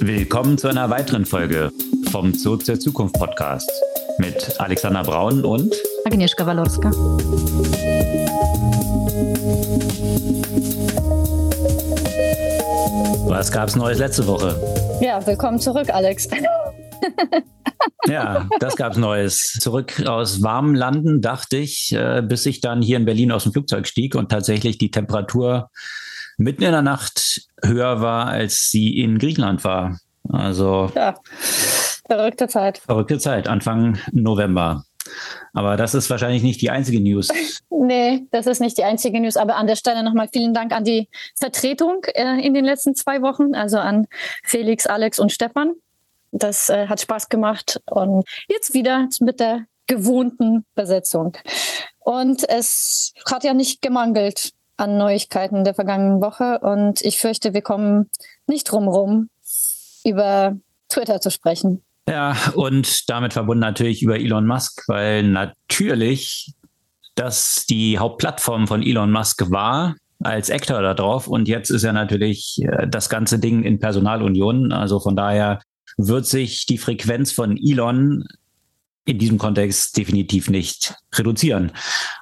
Willkommen zu einer weiteren Folge vom Zurück zur Zukunft Podcast mit Alexander Braun und Agnieszka Walorska. Was gab es Neues letzte Woche? Ja, willkommen zurück, Alex. ja, das gab es Neues. Zurück aus warmen Landen, dachte ich, äh, bis ich dann hier in Berlin aus dem Flugzeug stieg und tatsächlich die Temperatur mitten in der Nacht höher war, als sie in Griechenland war. Also. Ja, verrückte Zeit. Verrückte Zeit, Anfang November. Aber das ist wahrscheinlich nicht die einzige News. nee, das ist nicht die einzige News. Aber an der Stelle nochmal vielen Dank an die Vertretung äh, in den letzten zwei Wochen, also an Felix, Alex und Stefan. Das äh, hat Spaß gemacht. Und jetzt wieder mit der gewohnten Besetzung. Und es hat ja nicht gemangelt an Neuigkeiten der vergangenen Woche. Und ich fürchte, wir kommen nicht drumherum, über Twitter zu sprechen. Ja, und damit verbunden natürlich über Elon Musk, weil natürlich das die Hauptplattform von Elon Musk war als Actor da drauf und jetzt ist ja natürlich äh, das ganze Ding in Personalunion. Also von daher wird sich die Frequenz von Elon in diesem Kontext definitiv nicht reduzieren.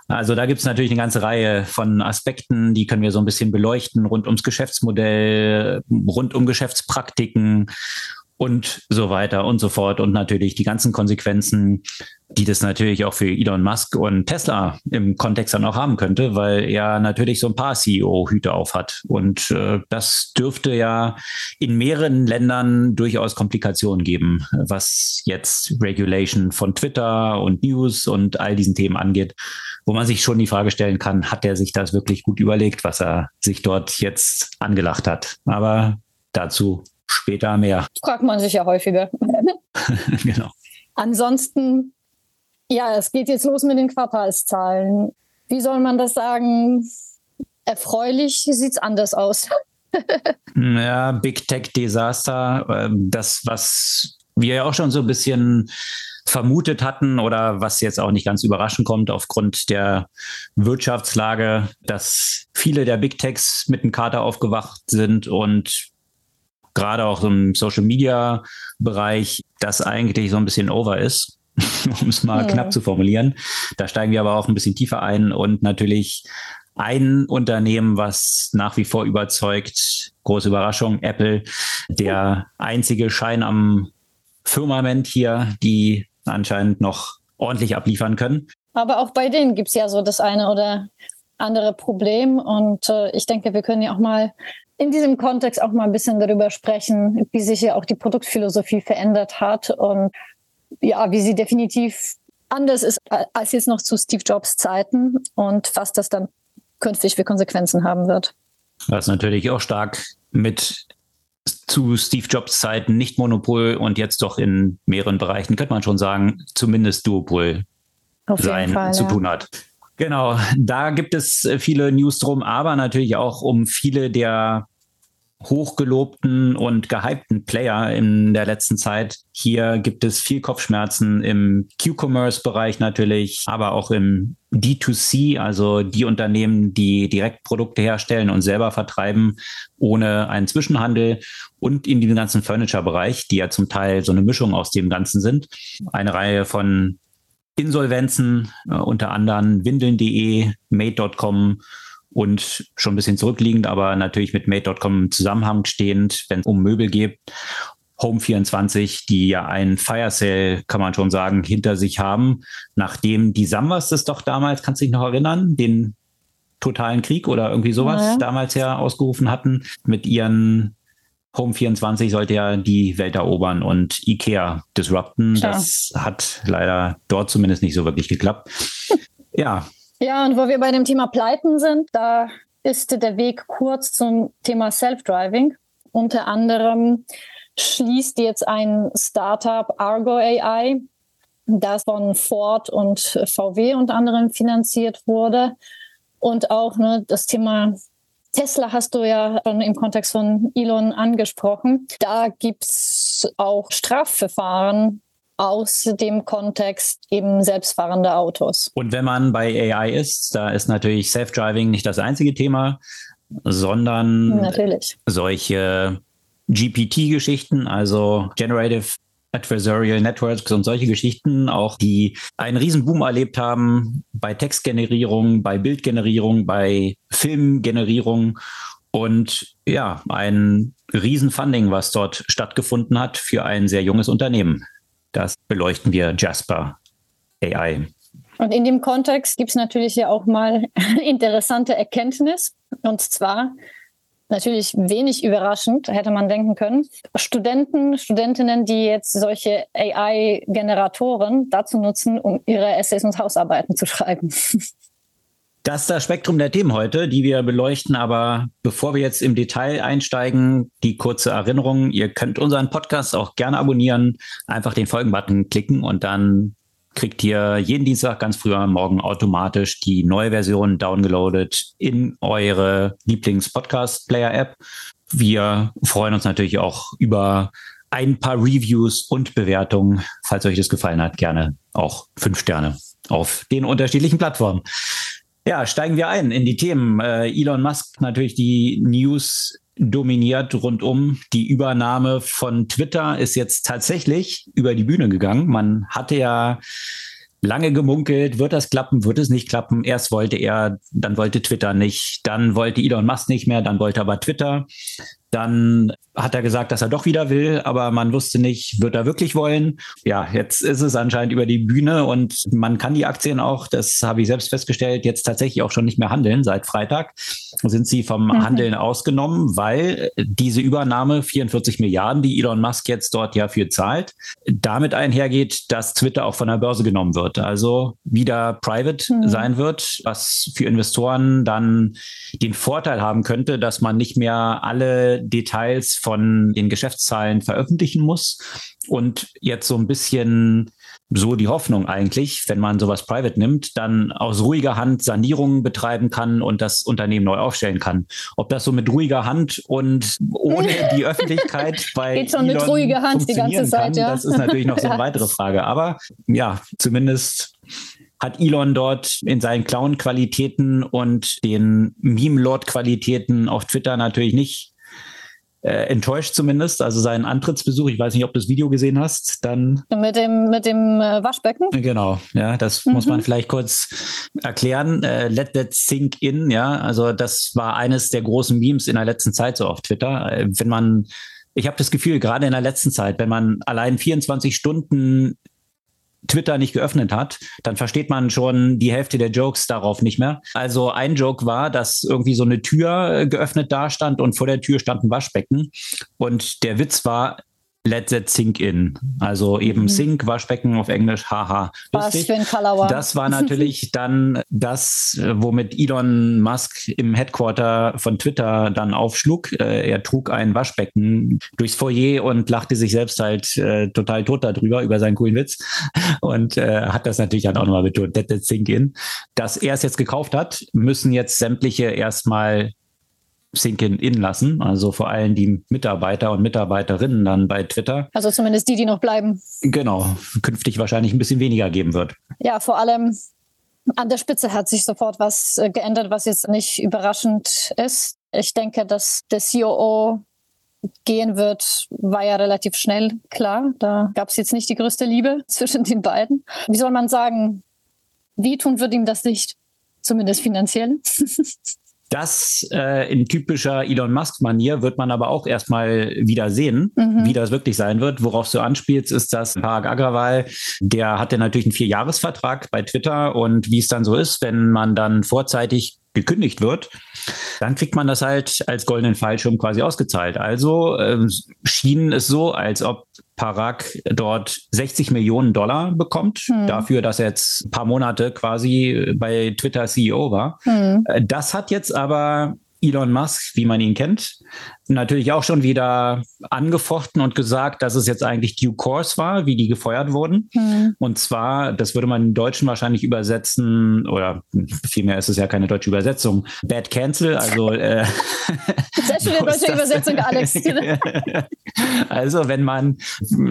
Also da gibt es natürlich eine ganze Reihe von Aspekten, die können wir so ein bisschen beleuchten, rund ums Geschäftsmodell, rund um Geschäftspraktiken und so weiter und so fort. Und natürlich die ganzen Konsequenzen, die das natürlich auch für Elon Musk und Tesla im Kontext dann auch haben könnte, weil er natürlich so ein paar CEO-Hüte auf hat. Und äh, das dürfte ja in mehreren Ländern durchaus Komplikationen geben, was jetzt Regulation von Twitter und News und all diesen Themen angeht, wo man sich schon die Frage stellen kann, hat er sich das wirklich gut überlegt, was er sich dort jetzt angelacht hat. Aber dazu später mehr. Fragt man sich ja häufiger. genau. Ansonsten, ja, es geht jetzt los mit den Quartalszahlen. Wie soll man das sagen? Erfreulich sieht es anders aus. ja, Big Tech Desaster. Ähm, das, was wir ja auch schon so ein bisschen vermutet hatten oder was jetzt auch nicht ganz überraschend kommt aufgrund der Wirtschaftslage, dass viele der Big Techs mit dem Kater aufgewacht sind und gerade auch im Social Media Bereich, das eigentlich so ein bisschen over ist, um es mal ja. knapp zu formulieren. Da steigen wir aber auch ein bisschen tiefer ein und natürlich ein Unternehmen, was nach wie vor überzeugt, große Überraschung, Apple, der einzige Schein am Firmament hier, die anscheinend noch ordentlich abliefern können. Aber auch bei denen gibt es ja so das eine oder andere Problem. Und äh, ich denke, wir können ja auch mal in diesem Kontext auch mal ein bisschen darüber sprechen, wie sich ja auch die Produktphilosophie verändert hat und ja, wie sie definitiv anders ist als jetzt noch zu Steve Jobs Zeiten und was das dann künftig für Konsequenzen haben wird. Was natürlich auch stark mit zu Steve Jobs Zeiten nicht Monopol und jetzt doch in mehreren Bereichen, könnte man schon sagen, zumindest Duopol sein Fall, zu ja. tun hat. Genau, da gibt es äh, viele News drum, aber natürlich auch um viele der hochgelobten und gehypten Player in der letzten Zeit. Hier gibt es viel Kopfschmerzen im Q-Commerce-Bereich natürlich, aber auch im D2C, also die Unternehmen, die direkt Produkte herstellen und selber vertreiben, ohne einen Zwischenhandel und in diesem ganzen Furniture-Bereich, die ja zum Teil so eine Mischung aus dem Ganzen sind. Eine Reihe von Insolvenzen, äh, unter anderem windeln.de, made.com und schon ein bisschen zurückliegend, aber natürlich mit made.com im Zusammenhang stehend, wenn es um Möbel geht. Home24, die ja einen Fire Sale, kann man schon sagen, hinter sich haben, nachdem die Samwas das doch damals, kannst du dich noch erinnern, den totalen Krieg oder irgendwie sowas ja. damals ja ausgerufen hatten, mit ihren Home24 sollte ja die Welt erobern und IKEA disrupten. Klar. Das hat leider dort zumindest nicht so wirklich geklappt. ja. Ja, und wo wir bei dem Thema Pleiten sind, da ist der Weg kurz zum Thema Self-Driving. Unter anderem schließt jetzt ein Startup Argo AI, das von Ford und VW unter anderem finanziert wurde. Und auch ne, das Thema Tesla hast du ja schon im Kontext von Elon angesprochen. Da gibt es auch Strafverfahren aus dem Kontext eben selbstfahrender Autos. Und wenn man bei AI ist, da ist natürlich Self-Driving nicht das einzige Thema, sondern natürlich. solche GPT-Geschichten, also Generative Adversarial Networks und solche Geschichten, auch die einen Riesenboom erlebt haben bei Textgenerierung, bei Bildgenerierung, bei Filmgenerierung und ja, ein Riesenfunding, was dort stattgefunden hat für ein sehr junges Unternehmen. Das beleuchten wir Jasper AI. Und in dem Kontext gibt es natürlich ja auch mal interessante Erkenntnis. Und zwar, natürlich wenig überraschend, hätte man denken können. Studenten, Studentinnen, die jetzt solche AI-Generatoren dazu nutzen, um ihre Essays und Hausarbeiten zu schreiben. Das ist das Spektrum der Themen heute, die wir beleuchten. Aber bevor wir jetzt im Detail einsteigen, die kurze Erinnerung. Ihr könnt unseren Podcast auch gerne abonnieren. Einfach den Folgenbutton klicken und dann kriegt ihr jeden Dienstag ganz früh am Morgen automatisch die neue Version downgeloadet in eure Lieblings-Podcast-Player-App. Wir freuen uns natürlich auch über ein paar Reviews und Bewertungen. Falls euch das gefallen hat, gerne auch fünf Sterne auf den unterschiedlichen Plattformen. Ja, steigen wir ein in die Themen. Äh, Elon Musk natürlich die News dominiert rundum. Die Übernahme von Twitter ist jetzt tatsächlich über die Bühne gegangen. Man hatte ja lange gemunkelt, wird das klappen, wird es nicht klappen. Erst wollte er, dann wollte Twitter nicht, dann wollte Elon Musk nicht mehr, dann wollte aber Twitter. Dann hat er gesagt, dass er doch wieder will, aber man wusste nicht, wird er wirklich wollen. Ja, jetzt ist es anscheinend über die Bühne und man kann die Aktien auch, das habe ich selbst festgestellt, jetzt tatsächlich auch schon nicht mehr handeln. Seit Freitag sind sie vom mhm. Handeln ausgenommen, weil diese Übernahme 44 Milliarden, die Elon Musk jetzt dort ja für zahlt, damit einhergeht, dass Twitter auch von der Börse genommen wird. Also wieder private mhm. sein wird, was für Investoren dann den Vorteil haben könnte, dass man nicht mehr alle Details von den Geschäftszahlen veröffentlichen muss und jetzt so ein bisschen so die Hoffnung eigentlich, wenn man sowas private nimmt, dann aus ruhiger Hand Sanierungen betreiben kann und das Unternehmen neu aufstellen kann. Ob das so mit ruhiger Hand und ohne die Öffentlichkeit bei Geht schon Elon mit ruhiger Hand die ganze Zeit, kann, ja. Das ist natürlich noch so eine weitere Frage. Aber ja, zumindest hat Elon dort in seinen Clown-Qualitäten und den Meme-Lord-Qualitäten auf Twitter natürlich nicht äh, enttäuscht zumindest. Also seinen Antrittsbesuch, ich weiß nicht, ob du das Video gesehen hast, dann. Mit dem, mit dem äh, Waschbecken? Genau, ja, das mhm. muss man vielleicht kurz erklären. Äh, let that sink in, ja. Also das war eines der großen Memes in der letzten Zeit so auf Twitter. Äh, wenn man ich habe das Gefühl, gerade in der letzten Zeit, wenn man allein 24 Stunden Twitter nicht geöffnet hat, dann versteht man schon die Hälfte der Jokes darauf nicht mehr. Also ein Joke war, dass irgendwie so eine Tür geöffnet da stand und vor der Tür stand ein Waschbecken. Und der Witz war, Let that sink in. Also eben mhm. Sink, Waschbecken auf Englisch, haha. Was für ein Color Das war natürlich dann das, womit Elon Musk im Headquarter von Twitter dann aufschlug. Äh, er trug ein Waschbecken durchs Foyer und lachte sich selbst halt äh, total tot darüber, über seinen coolen Witz. Und äh, hat das natürlich dann auch nochmal betont, let that sink in. Dass er es jetzt gekauft hat, müssen jetzt sämtliche erstmal sinken in lassen. Also vor allem die Mitarbeiter und Mitarbeiterinnen dann bei Twitter. Also zumindest die, die noch bleiben. Genau, künftig wahrscheinlich ein bisschen weniger geben wird. Ja, vor allem an der Spitze hat sich sofort was äh, geändert, was jetzt nicht überraschend ist. Ich denke, dass der COO gehen wird, war ja relativ schnell klar. Da gab es jetzt nicht die größte Liebe zwischen den beiden. Wie soll man sagen, wie tun wird ihm das nicht? Zumindest finanziell. Das äh, in typischer Elon Musk-Manier wird man aber auch erstmal wieder sehen, mhm. wie das wirklich sein wird. Worauf du anspielst, ist, dass Parag Agrawal, der hatte natürlich einen Vierjahresvertrag bei Twitter und wie es dann so ist, wenn man dann vorzeitig gekündigt wird, dann kriegt man das halt als goldenen Fallschirm quasi ausgezahlt. Also äh, schien es so, als ob Parag dort 60 Millionen Dollar bekommt, hm. dafür, dass er jetzt ein paar Monate quasi bei Twitter CEO war. Hm. Das hat jetzt aber Elon Musk, wie man ihn kennt, natürlich auch schon wieder angefochten und gesagt, dass es jetzt eigentlich Due Course war, wie die gefeuert wurden. Mhm. Und zwar, das würde man im Deutschen wahrscheinlich übersetzen, oder vielmehr ist es ja keine deutsche Übersetzung, Bad Cancel, also äh, Sehr schöne deutsche Übersetzung, Alex. also wenn man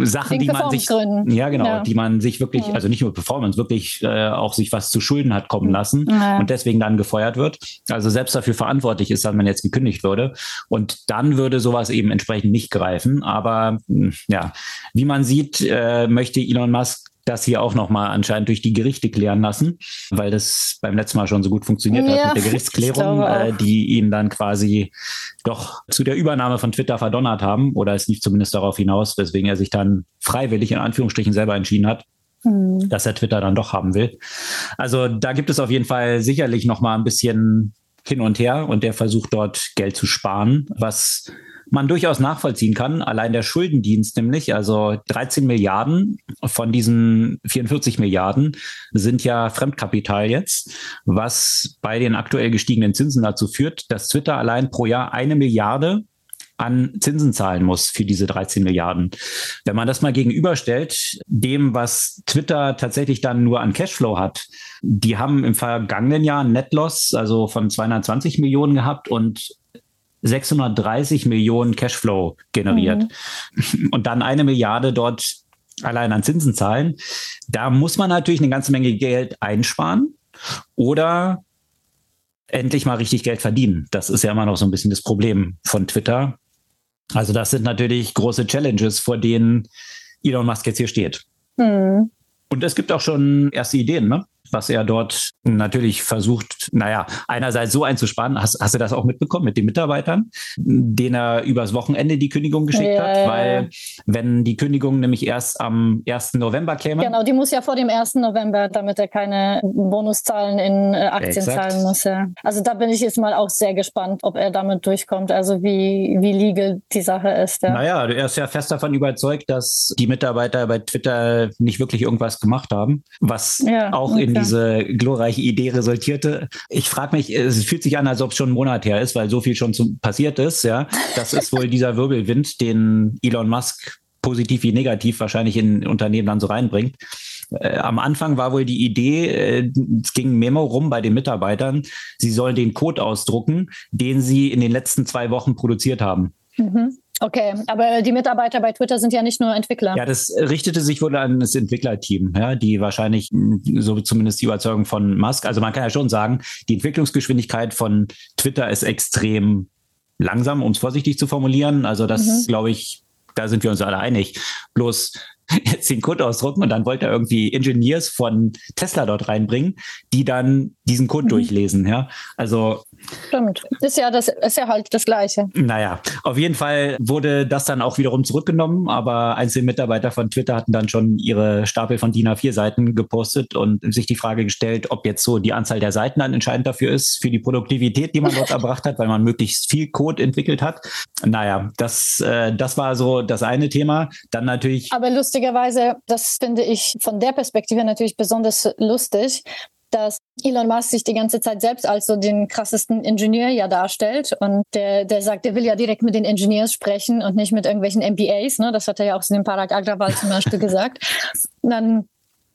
Sachen, die man sich, ja genau, ja. die man sich wirklich, mhm. also nicht nur Performance, wirklich äh, auch sich was zu Schulden hat kommen hm. lassen ja. und deswegen dann gefeuert wird, also selbst dafür verantwortlich ist, dass man jetzt gekündigt würde und dann dann würde sowas eben entsprechend nicht greifen. Aber hm, ja, wie man sieht, äh, möchte Elon Musk das hier auch nochmal anscheinend durch die Gerichte klären lassen, weil das beim letzten Mal schon so gut funktioniert ja, hat mit der Gerichtsklärung, äh, die ihn dann quasi doch zu der Übernahme von Twitter verdonnert haben. Oder es lief zumindest darauf hinaus, weswegen er sich dann freiwillig in Anführungsstrichen selber entschieden hat, hm. dass er Twitter dann doch haben will. Also da gibt es auf jeden Fall sicherlich nochmal ein bisschen hin und her und der versucht dort Geld zu sparen, was man durchaus nachvollziehen kann. Allein der Schuldendienst nämlich, also 13 Milliarden von diesen 44 Milliarden sind ja Fremdkapital jetzt, was bei den aktuell gestiegenen Zinsen dazu führt, dass Twitter allein pro Jahr eine Milliarde an Zinsen zahlen muss für diese 13 Milliarden. Wenn man das mal gegenüberstellt, dem, was Twitter tatsächlich dann nur an Cashflow hat, die haben im vergangenen Jahr Netloss, also von 220 Millionen gehabt und 630 Millionen Cashflow generiert. Mhm. Und dann eine Milliarde dort allein an Zinsen zahlen. Da muss man natürlich eine ganze Menge Geld einsparen oder endlich mal richtig Geld verdienen. Das ist ja immer noch so ein bisschen das Problem von Twitter. Also das sind natürlich große Challenges, vor denen Elon Musk jetzt hier steht. Mhm. Und es gibt auch schon erste Ideen, ne? Was er dort natürlich versucht, naja, einerseits so einzusparen. Hast, hast du das auch mitbekommen mit den Mitarbeitern, denen er übers Wochenende die Kündigung geschickt ja, hat? Weil wenn die Kündigung nämlich erst am 1. November käme. Genau, die muss ja vor dem 1. November, damit er keine Bonuszahlen in äh, Aktien Exakt. zahlen muss. Ja. Also da bin ich jetzt mal auch sehr gespannt, ob er damit durchkommt, also wie, wie legal die Sache ist. Ja. Naja, er ist ja fest davon überzeugt, dass die Mitarbeiter bei Twitter nicht wirklich irgendwas gemacht haben, was ja, auch in diese glorreiche Idee resultierte. Ich frage mich, es fühlt sich an, als ob es schon einen Monat her ist, weil so viel schon zum, passiert ist. Ja, das ist wohl dieser Wirbelwind, den Elon Musk positiv wie negativ wahrscheinlich in Unternehmen dann so reinbringt. Äh, am Anfang war wohl die Idee, äh, es ging ein Memo rum bei den Mitarbeitern, sie sollen den Code ausdrucken, den sie in den letzten zwei Wochen produziert haben. Mhm. Okay, aber die Mitarbeiter bei Twitter sind ja nicht nur Entwickler. Ja, das richtete sich wohl an das Entwicklerteam, ja, die wahrscheinlich, so zumindest die Überzeugung von Musk, also man kann ja schon sagen, die Entwicklungsgeschwindigkeit von Twitter ist extrem langsam, um es vorsichtig zu formulieren. Also das, mhm. glaube ich, da sind wir uns alle einig. Bloß jetzt den Code ausdrucken und dann wollte er irgendwie Engineers von Tesla dort reinbringen, die dann diesen Code mhm. durchlesen. Ja, also stimmt. Ist ja das ist ja halt das Gleiche. Naja, auf jeden Fall wurde das dann auch wiederum zurückgenommen, aber einzelne Mitarbeiter von Twitter hatten dann schon ihre Stapel von DIN A4 Seiten gepostet und sich die Frage gestellt, ob jetzt so die Anzahl der Seiten dann entscheidend dafür ist für die Produktivität, die man dort erbracht hat, weil man möglichst viel Code entwickelt hat. Naja, das äh, das war so das eine Thema. Dann natürlich. Aber lustig lustigerweise, das finde ich von der Perspektive natürlich besonders lustig, dass Elon Musk sich die ganze Zeit selbst als so den krassesten Ingenieur ja darstellt und der, der sagt, er will ja direkt mit den Engineers sprechen und nicht mit irgendwelchen MBAs, ne? Das hat er ja auch in dem Parag Agrawal zum Beispiel gesagt. Dann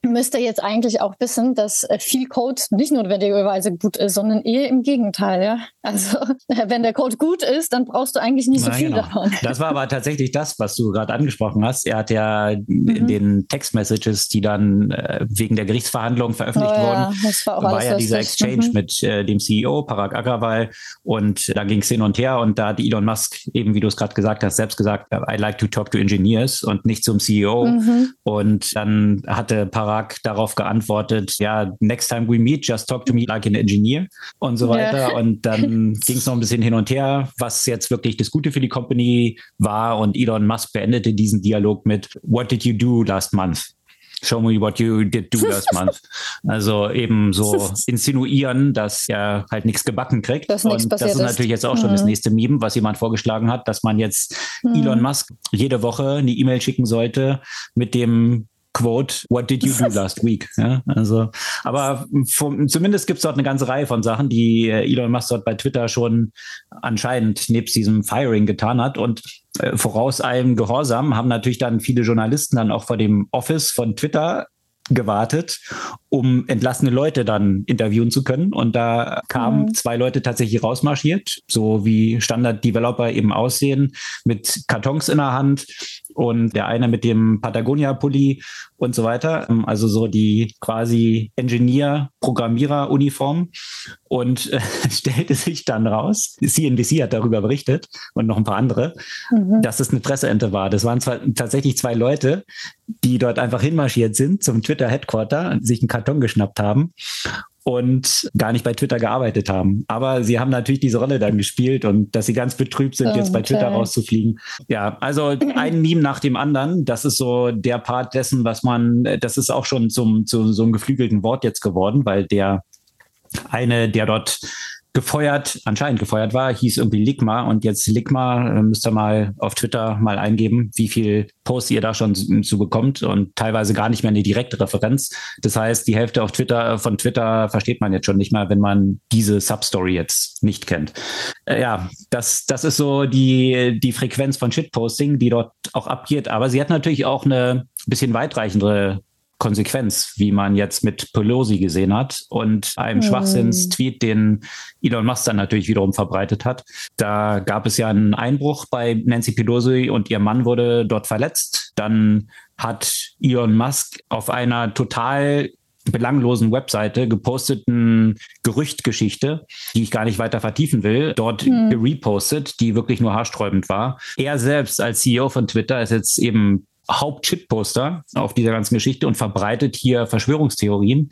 müsste jetzt eigentlich auch wissen, dass äh, viel Code nicht notwendigerweise gut ist, sondern eher im Gegenteil. Ja? Also wenn der Code gut ist, dann brauchst du eigentlich nicht so viel genau. davon. Das war aber tatsächlich das, was du gerade angesprochen hast. Er hat ja mhm. in den Textmessages, die dann äh, wegen der Gerichtsverhandlung veröffentlicht oh, ja. wurden, war, war ja dieser Exchange mhm. mit äh, dem CEO Parag Agrawal und da ging es hin und her und da hat Elon Musk eben, wie du es gerade gesagt hast, selbst gesagt, I like to talk to engineers und nicht zum CEO. Mhm. Und dann hatte Parag Parag darauf geantwortet, ja, next time we meet, just talk to me like an engineer und so weiter. Ja. Und dann ging es noch ein bisschen hin und her, was jetzt wirklich das Gute für die Company war. Und Elon Musk beendete diesen Dialog mit, what did you do last month? Show me what you did do last month. Also eben so insinuieren, dass er halt nichts gebacken kriegt. Dass und das ist natürlich jetzt auch schon mhm. das nächste Meme, was jemand vorgeschlagen hat, dass man jetzt mhm. Elon Musk jede Woche eine E-Mail schicken sollte mit dem Quote, what did you do last week? Ja, also, aber vom, zumindest gibt es dort eine ganze Reihe von Sachen, die äh, Elon Musk dort bei Twitter schon anscheinend nebst diesem Firing getan hat. Und äh, voraus allem Gehorsam haben natürlich dann viele Journalisten dann auch vor dem Office von Twitter gewartet, um entlassene Leute dann interviewen zu können. Und da kamen mhm. zwei Leute tatsächlich rausmarschiert, so wie Standard-Developer eben aussehen, mit Kartons in der Hand und der eine mit dem Patagonia-Pulli und so weiter. Ähm, also so die quasi Engineer-Programmierer-Uniform. Und äh, stellte sich dann raus, CNBC hat darüber berichtet und noch ein paar andere, mhm. dass es eine Presseente war. Das waren zwar tatsächlich zwei Leute, die dort einfach hinmarschiert sind zum Twitter-Headquarter, sich einen Karton geschnappt haben und gar nicht bei Twitter gearbeitet haben. Aber sie haben natürlich diese Rolle dann gespielt und dass sie ganz betrübt sind, okay. jetzt bei Twitter rauszufliegen. Ja, also ein Meme nach dem anderen. Das ist so der Part dessen, was man, das ist auch schon zum, zu so einem geflügelten Wort jetzt geworden, weil der eine, der dort gefeuert, anscheinend gefeuert war, hieß irgendwie Ligma und jetzt Ligma, äh, müsst ihr mal auf Twitter mal eingeben, wie viel Posts ihr da schon zu bekommt und teilweise gar nicht mehr eine direkte Referenz. Das heißt, die Hälfte auf Twitter, von Twitter versteht man jetzt schon nicht mal, wenn man diese Substory jetzt nicht kennt. Äh, ja, das, das ist so die, die Frequenz von Shitposting, die dort auch abgeht. Aber sie hat natürlich auch eine bisschen weitreichendere Konsequenz, wie man jetzt mit Pelosi gesehen hat und einem hm. Schwachsinnstweet, den Elon Musk dann natürlich wiederum verbreitet hat. Da gab es ja einen Einbruch bei Nancy Pelosi und ihr Mann wurde dort verletzt. Dann hat Elon Musk auf einer total belanglosen Webseite geposteten Gerüchtgeschichte, die ich gar nicht weiter vertiefen will, dort hm. repostet, die wirklich nur haarsträubend war. Er selbst als CEO von Twitter ist jetzt eben Hauptchip-Poster auf dieser ganzen Geschichte und verbreitet hier Verschwörungstheorien,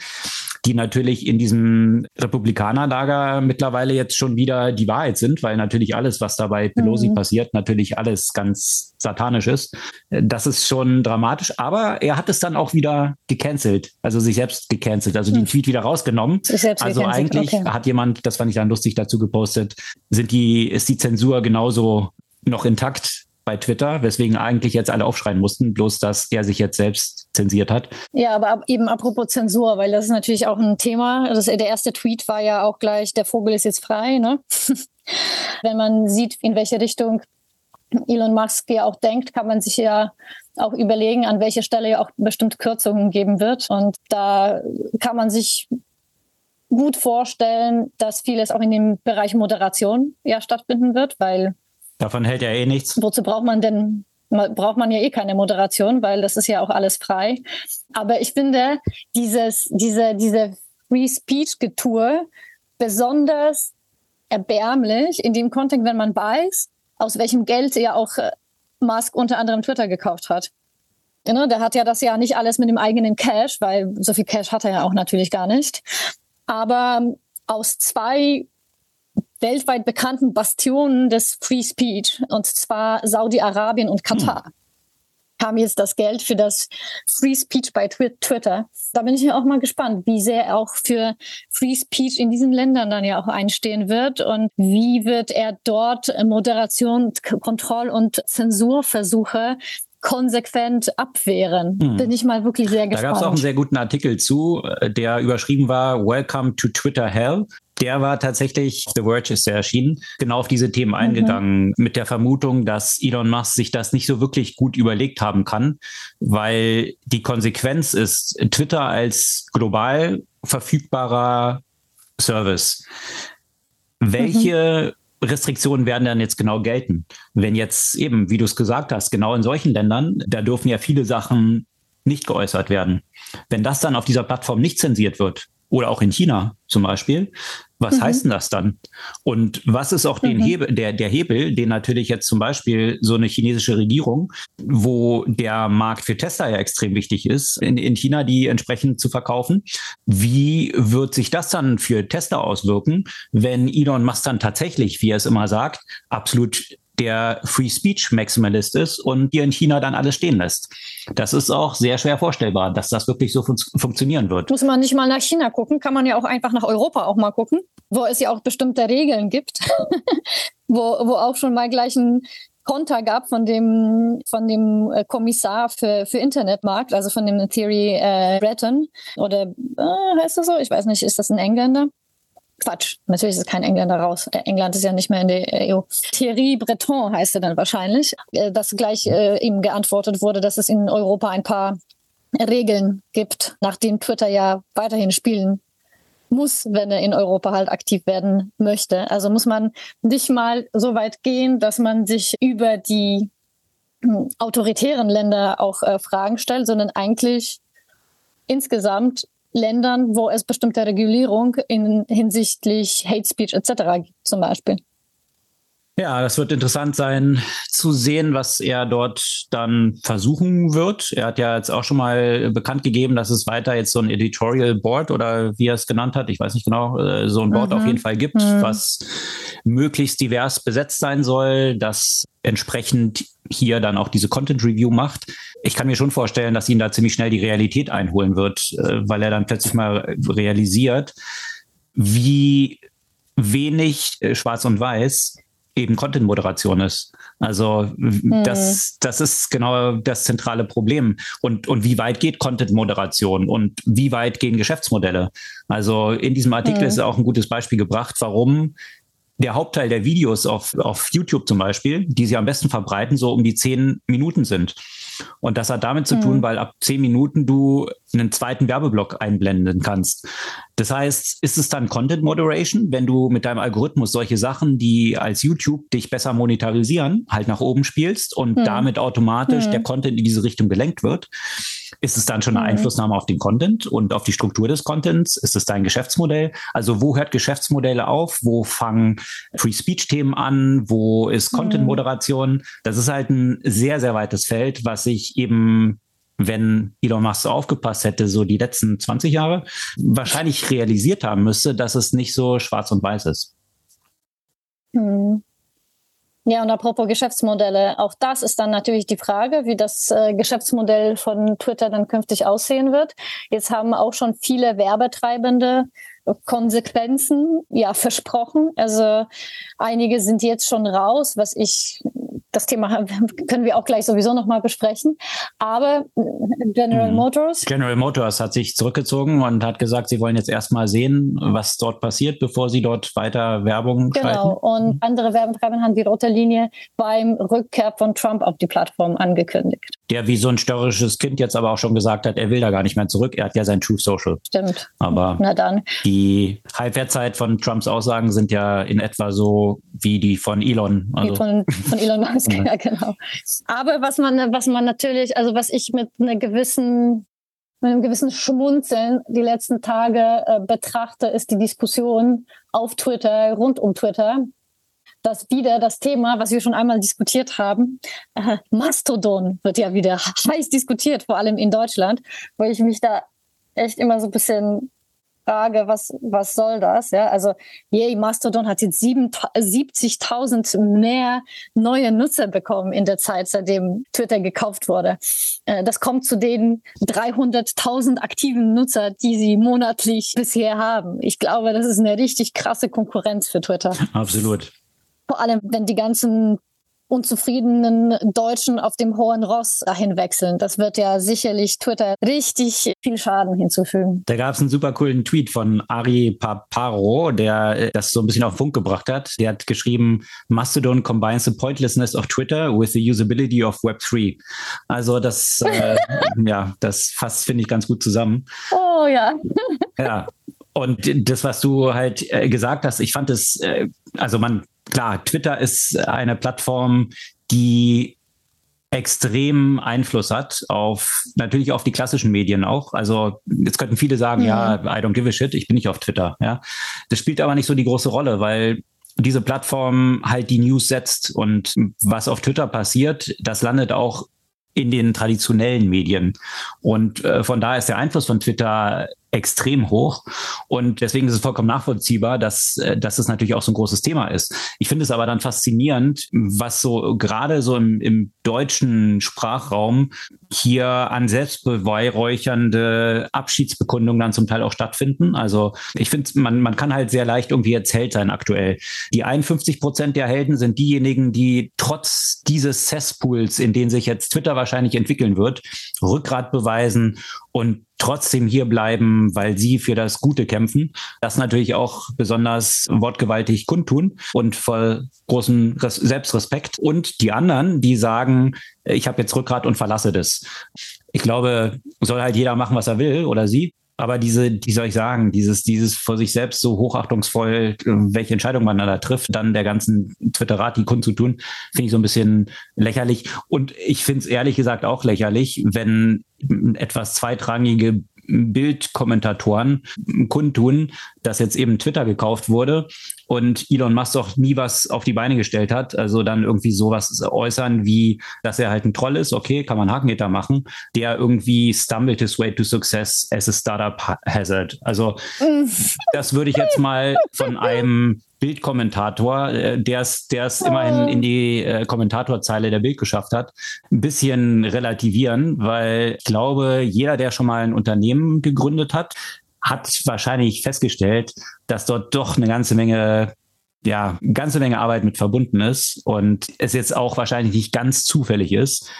die natürlich in diesem Republikanerlager mittlerweile jetzt schon wieder die Wahrheit sind, weil natürlich alles, was da bei Pelosi mhm. passiert, natürlich alles ganz satanisch ist. Das ist schon dramatisch, aber er hat es dann auch wieder gecancelt, also sich selbst gecancelt, also mhm. den Tweet wieder rausgenommen. Also eigentlich okay. hat jemand, das fand ich dann lustig dazu gepostet, sind die, ist die Zensur genauso noch intakt bei Twitter, weswegen eigentlich jetzt alle aufschreien mussten, bloß dass er sich jetzt selbst zensiert hat. Ja, aber eben apropos Zensur, weil das ist natürlich auch ein Thema. Das, der erste Tweet war ja auch gleich, der Vogel ist jetzt frei. Ne? Wenn man sieht, in welche Richtung Elon Musk ja auch denkt, kann man sich ja auch überlegen, an welcher Stelle ja auch bestimmte Kürzungen geben wird. Und da kann man sich gut vorstellen, dass vieles auch in dem Bereich Moderation ja stattfinden wird, weil Davon hält ja eh nichts. Wozu braucht man denn braucht man ja eh keine Moderation, weil das ist ja auch alles frei. Aber ich finde dieses, diese, diese Free Speech Getue besonders erbärmlich in dem Kontext, wenn man weiß, aus welchem Geld er auch äh, Musk unter anderem Twitter gekauft hat. Ne, der hat ja das ja nicht alles mit dem eigenen Cash, weil so viel Cash hat er ja auch natürlich gar nicht. Aber aus zwei weltweit bekannten Bastionen des Free Speech, und zwar Saudi-Arabien und Katar. Hm kam jetzt das Geld für das Free Speech bei Twitter. Da bin ich auch mal gespannt, wie sehr er auch für Free Speech in diesen Ländern dann ja auch einstehen wird und wie wird er dort Moderation, Kontroll- und Zensurversuche konsequent abwehren. Hm. Bin ich mal wirklich sehr gespannt. Da gab es auch einen sehr guten Artikel zu, äh, der überschrieben war Welcome to Twitter Hell der war tatsächlich, The Verge ist ja erschienen, genau auf diese Themen mhm. eingegangen, mit der Vermutung, dass Elon Musk sich das nicht so wirklich gut überlegt haben kann, weil die Konsequenz ist, Twitter als global verfügbarer Service. Welche mhm. Restriktionen werden dann jetzt genau gelten? Wenn jetzt eben, wie du es gesagt hast, genau in solchen Ländern, da dürfen ja viele Sachen nicht geäußert werden. Wenn das dann auf dieser Plattform nicht zensiert wird, oder auch in China zum Beispiel. Was mhm. heißt denn das dann? Und was ist auch den mhm. Hebel, der, der Hebel, den natürlich jetzt zum Beispiel so eine chinesische Regierung, wo der Markt für Tesla ja extrem wichtig ist, in, in China die entsprechend zu verkaufen. Wie wird sich das dann für Tesla auswirken, wenn Elon Musk dann tatsächlich, wie er es immer sagt, absolut der Free Speech Maximalist ist und hier in China dann alles stehen lässt. Das ist auch sehr schwer vorstellbar, dass das wirklich so fun funktionieren wird. Muss man nicht mal nach China gucken, kann man ja auch einfach nach Europa auch mal gucken, wo es ja auch bestimmte Regeln gibt, wo, wo auch schon mal gleich ein Konter gab von dem, von dem äh, Kommissar für, für Internetmarkt, also von dem Thierry äh, Breton oder äh, heißt das so? Ich weiß nicht, ist das ein Engländer? Quatsch, natürlich ist kein Engländer raus. Äh, England ist ja nicht mehr in der EU. Thierry Breton heißt er dann wahrscheinlich, äh, dass gleich äh, ihm geantwortet wurde, dass es in Europa ein paar Regeln gibt, nachdem Twitter ja weiterhin spielen muss, wenn er in Europa halt aktiv werden möchte. Also muss man nicht mal so weit gehen, dass man sich über die hm, autoritären Länder auch äh, Fragen stellt, sondern eigentlich insgesamt Ländern, wo es bestimmte Regulierung in, hinsichtlich Hate Speech etc. gibt, zum Beispiel. Ja, das wird interessant sein zu sehen, was er dort dann versuchen wird. Er hat ja jetzt auch schon mal bekannt gegeben, dass es weiter jetzt so ein Editorial Board oder wie er es genannt hat, ich weiß nicht genau, äh, so ein Board mhm. auf jeden Fall gibt, mhm. was möglichst divers besetzt sein soll, das entsprechend hier dann auch diese Content Review macht. Ich kann mir schon vorstellen, dass ihn da ziemlich schnell die Realität einholen wird, äh, weil er dann plötzlich mal realisiert, wie wenig äh, Schwarz und Weiß eben Content-Moderation ist. Also mhm. das, das ist genau das zentrale Problem. Und, und wie weit geht Content-Moderation und wie weit gehen Geschäftsmodelle? Also in diesem Artikel mhm. ist auch ein gutes Beispiel gebracht, warum der Hauptteil der Videos auf, auf YouTube zum Beispiel, die sie am besten verbreiten, so um die zehn Minuten sind. Und das hat damit zu tun, mhm. weil ab zehn Minuten du einen zweiten Werbeblock einblenden kannst. Das heißt, ist es dann Content Moderation, wenn du mit deinem Algorithmus solche Sachen, die als YouTube dich besser monetarisieren, halt nach oben spielst und mhm. damit automatisch mhm. der Content in diese Richtung gelenkt wird? Ist es dann schon eine mhm. Einflussnahme auf den Content und auf die Struktur des Contents? Ist es dein Geschäftsmodell? Also wo hört Geschäftsmodelle auf? Wo fangen Free Speech Themen an? Wo ist Content Moderation? Das ist halt ein sehr, sehr weites Feld, was sich eben wenn Elon Musk aufgepasst hätte, so die letzten 20 Jahre, wahrscheinlich realisiert haben müsste, dass es nicht so schwarz und weiß ist. Hm. Ja, und apropos Geschäftsmodelle, auch das ist dann natürlich die Frage, wie das äh, Geschäftsmodell von Twitter dann künftig aussehen wird. Jetzt haben auch schon viele Werbetreibende Konsequenzen ja versprochen. Also einige sind jetzt schon raus, was ich das Thema können wir auch gleich sowieso nochmal besprechen. Aber General mhm. Motors. General Motors hat sich zurückgezogen und hat gesagt, sie wollen jetzt erstmal sehen, was dort passiert, bevor sie dort weiter Werbung genau. schalten. Genau. Und mhm. andere Werbetreiber haben die rote Linie beim Rückkehr von Trump auf die Plattform angekündigt. Der wie so ein störrisches Kind jetzt aber auch schon gesagt hat, er will da gar nicht mehr zurück. Er hat ja sein Truth Social. Stimmt. Aber Na dann. die Halbwertzeit von Trumps Aussagen sind ja in etwa so wie die von Elon. Also. Von, von Elon Musk. ja, genau. Aber was man, was man natürlich, also was ich mit einer gewissen mit einem gewissen Schmunzeln die letzten Tage äh, betrachte, ist die Diskussion auf Twitter, rund um Twitter, dass wieder das Thema, was wir schon einmal diskutiert haben, äh, Mastodon wird ja wieder heiß diskutiert, vor allem in Deutschland, wo ich mich da echt immer so ein bisschen Frage, was, was soll das? Ja, also, yay, Mastodon hat jetzt 70.000 mehr neue Nutzer bekommen in der Zeit, seitdem Twitter gekauft wurde. Äh, das kommt zu den 300.000 aktiven Nutzer, die sie monatlich bisher haben. Ich glaube, das ist eine richtig krasse Konkurrenz für Twitter. Absolut. Vor allem, wenn die ganzen unzufriedenen Deutschen auf dem hohen Ross dahin wechseln. Das wird ja sicherlich Twitter richtig viel Schaden hinzufügen. Da gab es einen super coolen Tweet von Ari Paparo, der äh, das so ein bisschen auf den Punkt gebracht hat. Der hat geschrieben, Mastodon combines the pointlessness of Twitter with the usability of Web3. Also das, äh, ja, das fasst, finde ich, ganz gut zusammen. Oh ja. ja. Und das, was du halt äh, gesagt hast, ich fand es, äh, also man klar, Twitter ist eine Plattform, die extrem Einfluss hat auf natürlich auf die klassischen Medien auch. Also jetzt könnten viele sagen, mhm. ja, I don't give a shit, ich bin nicht auf Twitter. Ja, das spielt aber nicht so die große Rolle, weil diese Plattform halt die News setzt und was auf Twitter passiert, das landet auch in den traditionellen Medien. Und äh, von daher ist der Einfluss von Twitter extrem hoch. Und deswegen ist es vollkommen nachvollziehbar, dass, äh, dass es natürlich auch so ein großes Thema ist. Ich finde es aber dann faszinierend, was so gerade so im, im deutschen Sprachraum hier an selbstbeweihräuchernde Abschiedsbekundungen dann zum Teil auch stattfinden. Also ich finde, man, man kann halt sehr leicht irgendwie jetzt Held sein aktuell. Die 51 Prozent der Helden sind diejenigen, die trotz dieses Cesspools, in den sich jetzt Twitter wahrscheinlich entwickeln wird, Rückgrat beweisen und trotzdem hier bleiben, weil sie für das Gute kämpfen. Das natürlich auch besonders wortgewaltig kundtun und voll großen Res Selbstrespekt. Und die anderen, die sagen, ich habe jetzt Rückgrat und verlasse das. Ich glaube, soll halt jeder machen, was er will oder sie. Aber diese, wie soll ich sagen, dieses, dieses vor sich selbst so hochachtungsvoll, welche Entscheidung man da trifft, dann der ganzen Twitterati kundzutun, finde ich so ein bisschen lächerlich. Und ich finde es ehrlich gesagt auch lächerlich, wenn etwas zweitrangige Bildkommentatoren kundtun, dass jetzt eben Twitter gekauft wurde und Elon Musk doch nie was auf die Beine gestellt hat. Also dann irgendwie sowas äußern wie, dass er halt ein Troll ist. Okay, kann man Hakengitter machen. Der irgendwie stumbled his way to success as a startup hazard. Also das würde ich jetzt mal von einem Bildkommentator, äh, der es der es immerhin in die äh, Kommentatorzeile der Bild geschafft hat, ein bisschen relativieren, weil ich glaube, jeder, der schon mal ein Unternehmen gegründet hat, hat wahrscheinlich festgestellt, dass dort doch eine ganze Menge ja, ganze Menge Arbeit mit verbunden ist und es jetzt auch wahrscheinlich nicht ganz zufällig ist,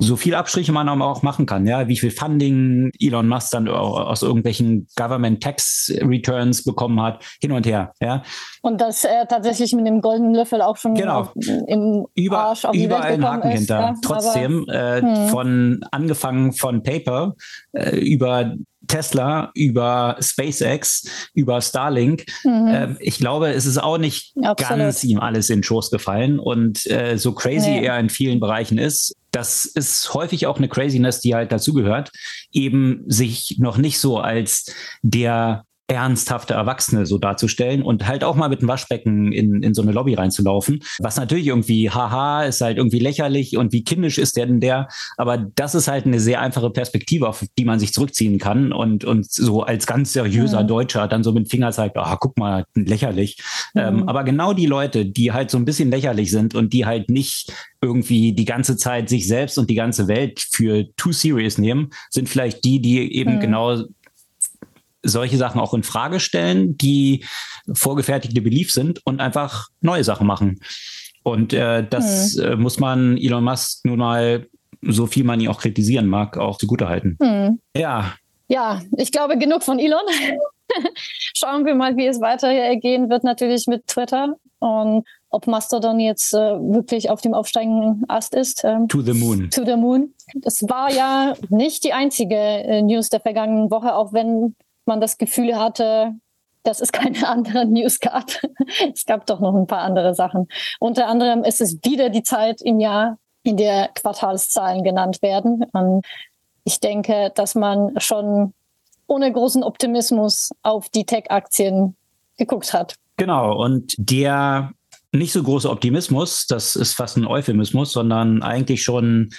so viel Abstriche man auch machen kann, ja, wie viel Funding Elon Musk dann aus irgendwelchen Government Tax Returns bekommen hat, hin und her, ja. Und dass er tatsächlich mit dem goldenen Löffel auch schon genau. auf, im Über, Arsch auf die überall Welt Haken ist, hinter. Ja, Trotzdem, aber, äh, hm. von angefangen von Paper äh, über Tesla, über SpaceX, über Starlink. Mhm. Äh, ich glaube, es ist auch nicht Absolut. ganz ihm alles in den Schoß gefallen und äh, so crazy nee. er in vielen Bereichen ist, das ist häufig auch eine Craziness, die halt dazugehört, eben sich noch nicht so als der ernsthafte Erwachsene so darzustellen und halt auch mal mit einem Waschbecken in, in so eine Lobby reinzulaufen. Was natürlich irgendwie, haha, ist halt irgendwie lächerlich und wie kindisch ist der denn der? Aber das ist halt eine sehr einfache Perspektive, auf die man sich zurückziehen kann und, und so als ganz seriöser mhm. Deutscher dann so mit dem Finger zeigt, ah, guck mal, lächerlich. Mhm. Ähm, aber genau die Leute, die halt so ein bisschen lächerlich sind und die halt nicht irgendwie die ganze Zeit sich selbst und die ganze Welt für too serious nehmen, sind vielleicht die, die eben mhm. genau solche Sachen auch in Frage stellen, die vorgefertigte Belief sind und einfach neue Sachen machen. Und äh, das hm. äh, muss man Elon Musk nun mal, so viel man ihn auch kritisieren mag, auch zugutehalten. Hm. Ja. Ja, ich glaube, genug von Elon. Schauen wir mal, wie es weitergehen wird, natürlich mit Twitter. Und ob Mastodon jetzt äh, wirklich auf dem aufsteigenden Ast ist. Ähm, to the moon. To the moon. Das war ja nicht die einzige äh, News der vergangenen Woche, auch wenn man das Gefühl hatte, dass es keine anderen News gab. es gab doch noch ein paar andere Sachen. Unter anderem ist es wieder die Zeit im Jahr, in der Quartalszahlen genannt werden. Und ich denke, dass man schon ohne großen Optimismus auf die Tech-Aktien geguckt hat. Genau. Und der nicht so große Optimismus, das ist fast ein Euphemismus, sondern eigentlich schon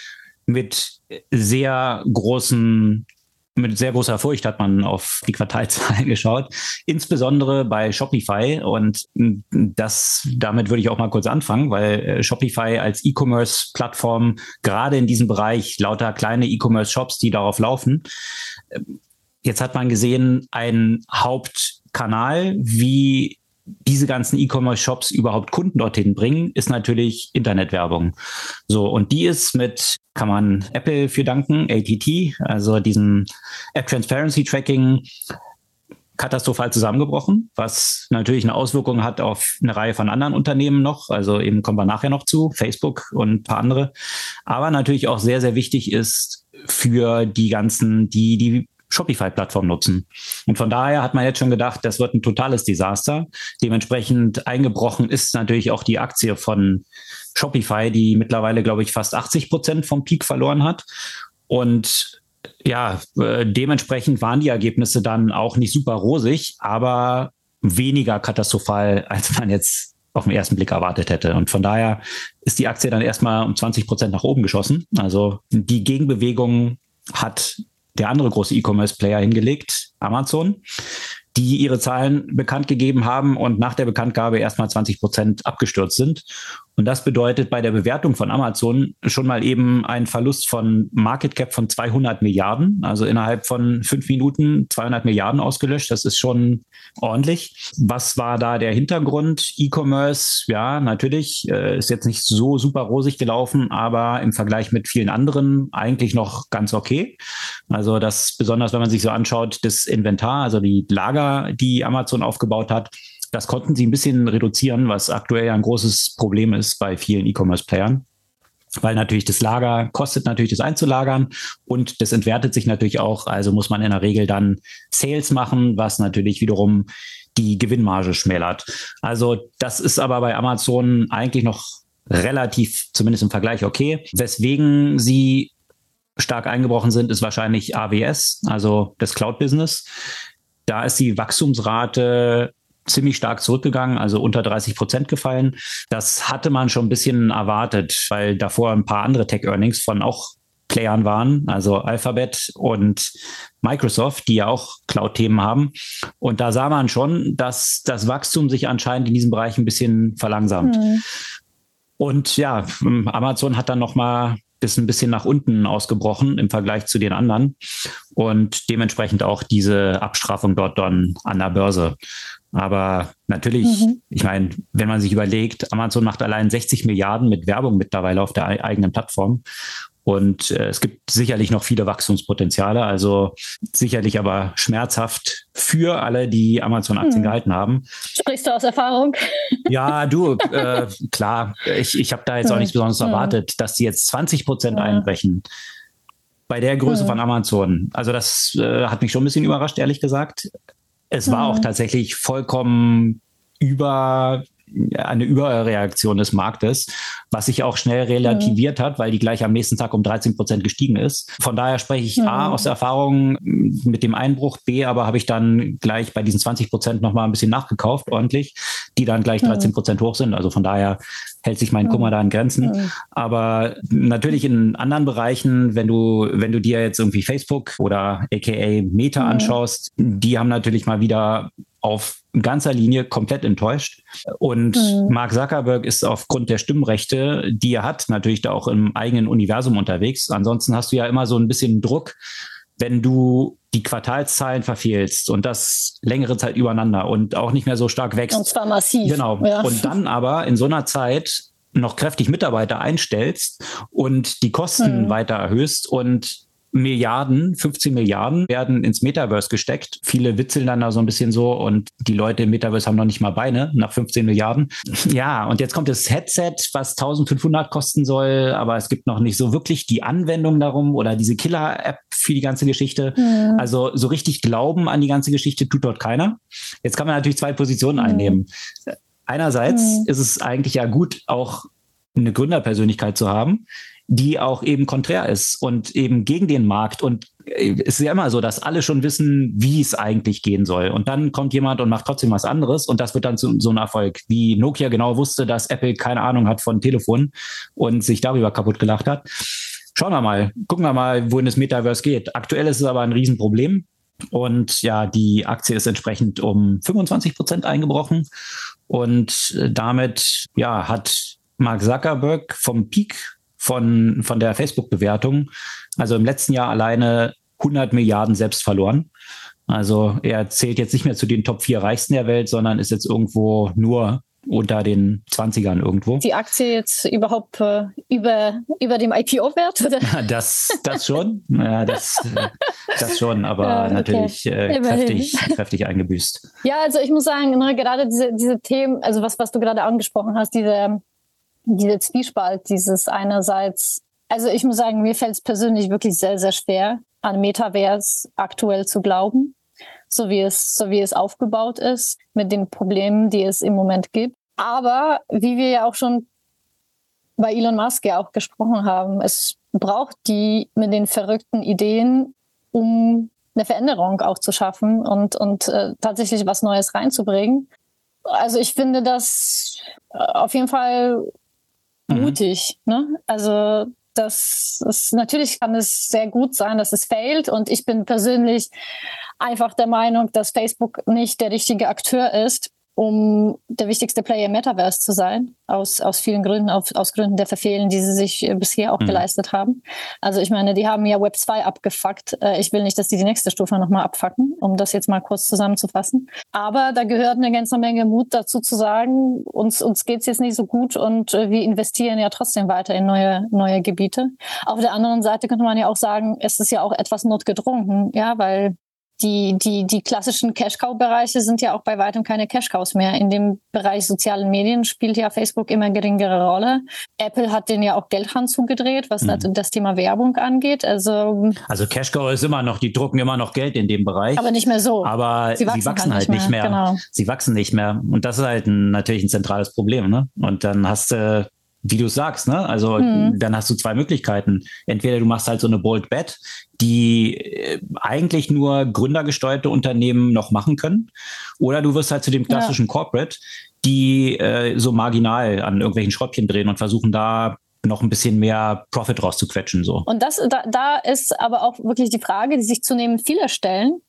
mit sehr großen mit sehr großer Furcht hat man auf die Quartalzahlen geschaut, insbesondere bei Shopify. Und das, damit würde ich auch mal kurz anfangen, weil äh, Shopify als E-Commerce-Plattform gerade in diesem Bereich lauter kleine E-Commerce-Shops, die darauf laufen. Äh, jetzt hat man gesehen, ein Hauptkanal, wie diese ganzen E-Commerce-Shops überhaupt Kunden dorthin bringen, ist natürlich Internetwerbung. So, und die ist mit, kann man Apple für danken, ATT, also diesem App Transparency Tracking, katastrophal zusammengebrochen, was natürlich eine Auswirkung hat auf eine Reihe von anderen Unternehmen noch. Also eben kommen wir nachher noch zu, Facebook und ein paar andere. Aber natürlich auch sehr, sehr wichtig ist für die ganzen, die die Shopify-Plattform nutzen. Und von daher hat man jetzt schon gedacht, das wird ein totales Desaster. Dementsprechend eingebrochen ist natürlich auch die Aktie von Shopify, die mittlerweile, glaube ich, fast 80 Prozent vom Peak verloren hat. Und ja, äh, dementsprechend waren die Ergebnisse dann auch nicht super rosig, aber weniger katastrophal, als man jetzt auf den ersten Blick erwartet hätte. Und von daher ist die Aktie dann erstmal um 20 Prozent nach oben geschossen. Also die Gegenbewegung hat der andere große E-Commerce-Player hingelegt, Amazon, die ihre Zahlen bekannt gegeben haben und nach der Bekanntgabe erstmal 20 Prozent abgestürzt sind. Und das bedeutet bei der Bewertung von Amazon schon mal eben einen Verlust von Market Cap von 200 Milliarden, also innerhalb von fünf Minuten 200 Milliarden ausgelöscht. Das ist schon ordentlich. Was war da der Hintergrund? E-Commerce, ja, natürlich, äh, ist jetzt nicht so super rosig gelaufen, aber im Vergleich mit vielen anderen eigentlich noch ganz okay. Also das besonders, wenn man sich so anschaut, das Inventar, also die Lager, die Amazon aufgebaut hat, das konnten sie ein bisschen reduzieren, was aktuell ja ein großes Problem ist bei vielen E-Commerce-Playern. weil natürlich das Lager kostet natürlich das einzulagern und das entwertet sich natürlich auch. Also muss man in der Regel dann Sales machen, was natürlich wiederum die Gewinnmarge schmälert. Also das ist aber bei Amazon eigentlich noch relativ, zumindest im Vergleich okay. Weswegen sie stark eingebrochen sind, ist wahrscheinlich AWS, also das Cloud-Business. Da ist die Wachstumsrate ziemlich stark zurückgegangen, also unter 30 Prozent gefallen. Das hatte man schon ein bisschen erwartet, weil davor ein paar andere Tech-Earnings von auch Playern waren, also Alphabet und Microsoft, die ja auch Cloud-Themen haben. Und da sah man schon, dass das Wachstum sich anscheinend in diesem Bereich ein bisschen verlangsamt. Mhm. Und ja, Amazon hat dann noch mal ist ein bisschen nach unten ausgebrochen im Vergleich zu den anderen und dementsprechend auch diese Abstrafung dort dann an der Börse. Aber natürlich, mhm. ich meine, wenn man sich überlegt, Amazon macht allein 60 Milliarden mit Werbung mittlerweile auf der eigenen Plattform und äh, es gibt sicherlich noch viele Wachstumspotenziale, also sicherlich aber schmerzhaft für alle, die Amazon-Aktien hm. gehalten haben. Sprichst du aus Erfahrung? Ja, du, äh, klar, ich, ich habe da jetzt hm. auch nichts Besonderes hm. erwartet, dass die jetzt 20 Prozent hm. einbrechen. Bei der Größe von Amazon. Also das äh, hat mich schon ein bisschen überrascht, ehrlich gesagt. Es war auch hm. tatsächlich vollkommen über eine Überreaktion des Marktes, was sich auch schnell relativiert mhm. hat, weil die gleich am nächsten Tag um 13 Prozent gestiegen ist. Von daher spreche ich mhm. A aus Erfahrung mit dem Einbruch, B aber habe ich dann gleich bei diesen 20 Prozent nochmal ein bisschen nachgekauft, ordentlich, die dann gleich 13 Prozent mhm. hoch sind. Also von daher hält sich mein Kummer da in Grenzen. Aber natürlich in anderen Bereichen, wenn du, wenn du dir jetzt irgendwie Facebook oder aka Meta anschaust, die haben natürlich mal wieder auf ganzer Linie komplett enttäuscht. Und mhm. Mark Zuckerberg ist aufgrund der Stimmrechte, die er hat, natürlich da auch im eigenen Universum unterwegs. Ansonsten hast du ja immer so ein bisschen Druck, wenn du die Quartalszahlen verfehlst und das längere Zeit übereinander und auch nicht mehr so stark wächst. Und zwar massiv. Genau. Ja. Und dann aber in so einer Zeit noch kräftig Mitarbeiter einstellst und die Kosten mhm. weiter erhöhst und Milliarden, 15 Milliarden werden ins Metaverse gesteckt. Viele witzeln dann da so ein bisschen so und die Leute im Metaverse haben noch nicht mal Beine nach 15 Milliarden. Ja, und jetzt kommt das Headset, was 1500 kosten soll, aber es gibt noch nicht so wirklich die Anwendung darum oder diese Killer-App für die ganze Geschichte. Mhm. Also so richtig glauben an die ganze Geschichte tut dort keiner. Jetzt kann man natürlich zwei Positionen mhm. einnehmen. Einerseits mhm. ist es eigentlich ja gut, auch eine Gründerpersönlichkeit zu haben, die auch eben konträr ist und eben gegen den Markt. Und äh, es ist ja immer so, dass alle schon wissen, wie es eigentlich gehen soll. Und dann kommt jemand und macht trotzdem was anderes und das wird dann zu so einem Erfolg. Wie Nokia genau wusste, dass Apple keine Ahnung hat von Telefon und sich darüber kaputt gelacht hat. Schauen wir mal, gucken wir mal, wohin das Metaverse geht. Aktuell ist es aber ein Riesenproblem. Und ja, die Aktie ist entsprechend um 25 Prozent eingebrochen. Und äh, damit ja, hat Mark Zuckerberg vom Peak von, von der Facebook-Bewertung. Also im letzten Jahr alleine 100 Milliarden selbst verloren. Also er zählt jetzt nicht mehr zu den Top 4 Reichsten der Welt, sondern ist jetzt irgendwo nur unter den 20ern irgendwo. Die Aktie jetzt überhaupt äh, über, über dem IPO-Wert? Das, das schon. Ja, das, das schon, aber ja, okay. natürlich äh, kräftig, kräftig eingebüßt. Ja, also ich muss sagen, ne, gerade diese, diese Themen, also was, was du gerade angesprochen hast, diese diese Zwiespalt, dieses einerseits, also ich muss sagen, mir fällt es persönlich wirklich sehr, sehr schwer, an Metaverse aktuell zu glauben, so wie es, so wie es aufgebaut ist, mit den Problemen, die es im Moment gibt. Aber wie wir ja auch schon bei Elon Musk ja auch gesprochen haben, es braucht die mit den verrückten Ideen, um eine Veränderung auch zu schaffen und, und äh, tatsächlich was Neues reinzubringen. Also ich finde das äh, auf jeden Fall Mhm. mutig. Ne? Also das ist natürlich kann es sehr gut sein, dass es failt. Und ich bin persönlich einfach der Meinung, dass Facebook nicht der richtige Akteur ist, um der wichtigste Player im Metaverse zu sein, aus, aus vielen Gründen, auf, aus Gründen der Verfehlen, die sie sich äh, bisher auch mhm. geleistet haben. Also ich meine, die haben ja Web 2 abgefuckt. Äh, ich will nicht, dass die die nächste Stufe nochmal abfacken, um das jetzt mal kurz zusammenzufassen. Aber da gehört eine ganze Menge Mut dazu zu sagen, uns, uns geht's jetzt nicht so gut und äh, wir investieren ja trotzdem weiter in neue, neue Gebiete. Auf der anderen Seite könnte man ja auch sagen, es ist ja auch etwas notgedrungen, ja, weil die, die, die klassischen Cash-Cow-Bereiche sind ja auch bei weitem keine Cash-Cows mehr. In dem Bereich sozialen Medien spielt ja Facebook immer geringere Rolle. Apple hat den ja auch Geldhand zugedreht, was mhm. das Thema Werbung angeht. Also, also Cash-Cow ist immer noch, die drucken immer noch Geld in dem Bereich. Aber nicht mehr so. Aber sie wachsen, sie wachsen halt, halt nicht mehr. Genau. Sie wachsen nicht mehr. Und das ist halt ein, natürlich ein zentrales Problem. Ne? Und dann hast du wie du sagst, ne? Also mhm. dann hast du zwei Möglichkeiten. Entweder du machst halt so eine Bold Bet, die äh, eigentlich nur gründergesteuerte Unternehmen noch machen können, oder du wirst halt zu dem klassischen ja. Corporate, die äh, so marginal an irgendwelchen Schräubchen drehen und versuchen da noch ein bisschen mehr Profit rauszuquetschen. So. Und das, da, da ist aber auch wirklich die Frage, die sich zunehmend viele stellen.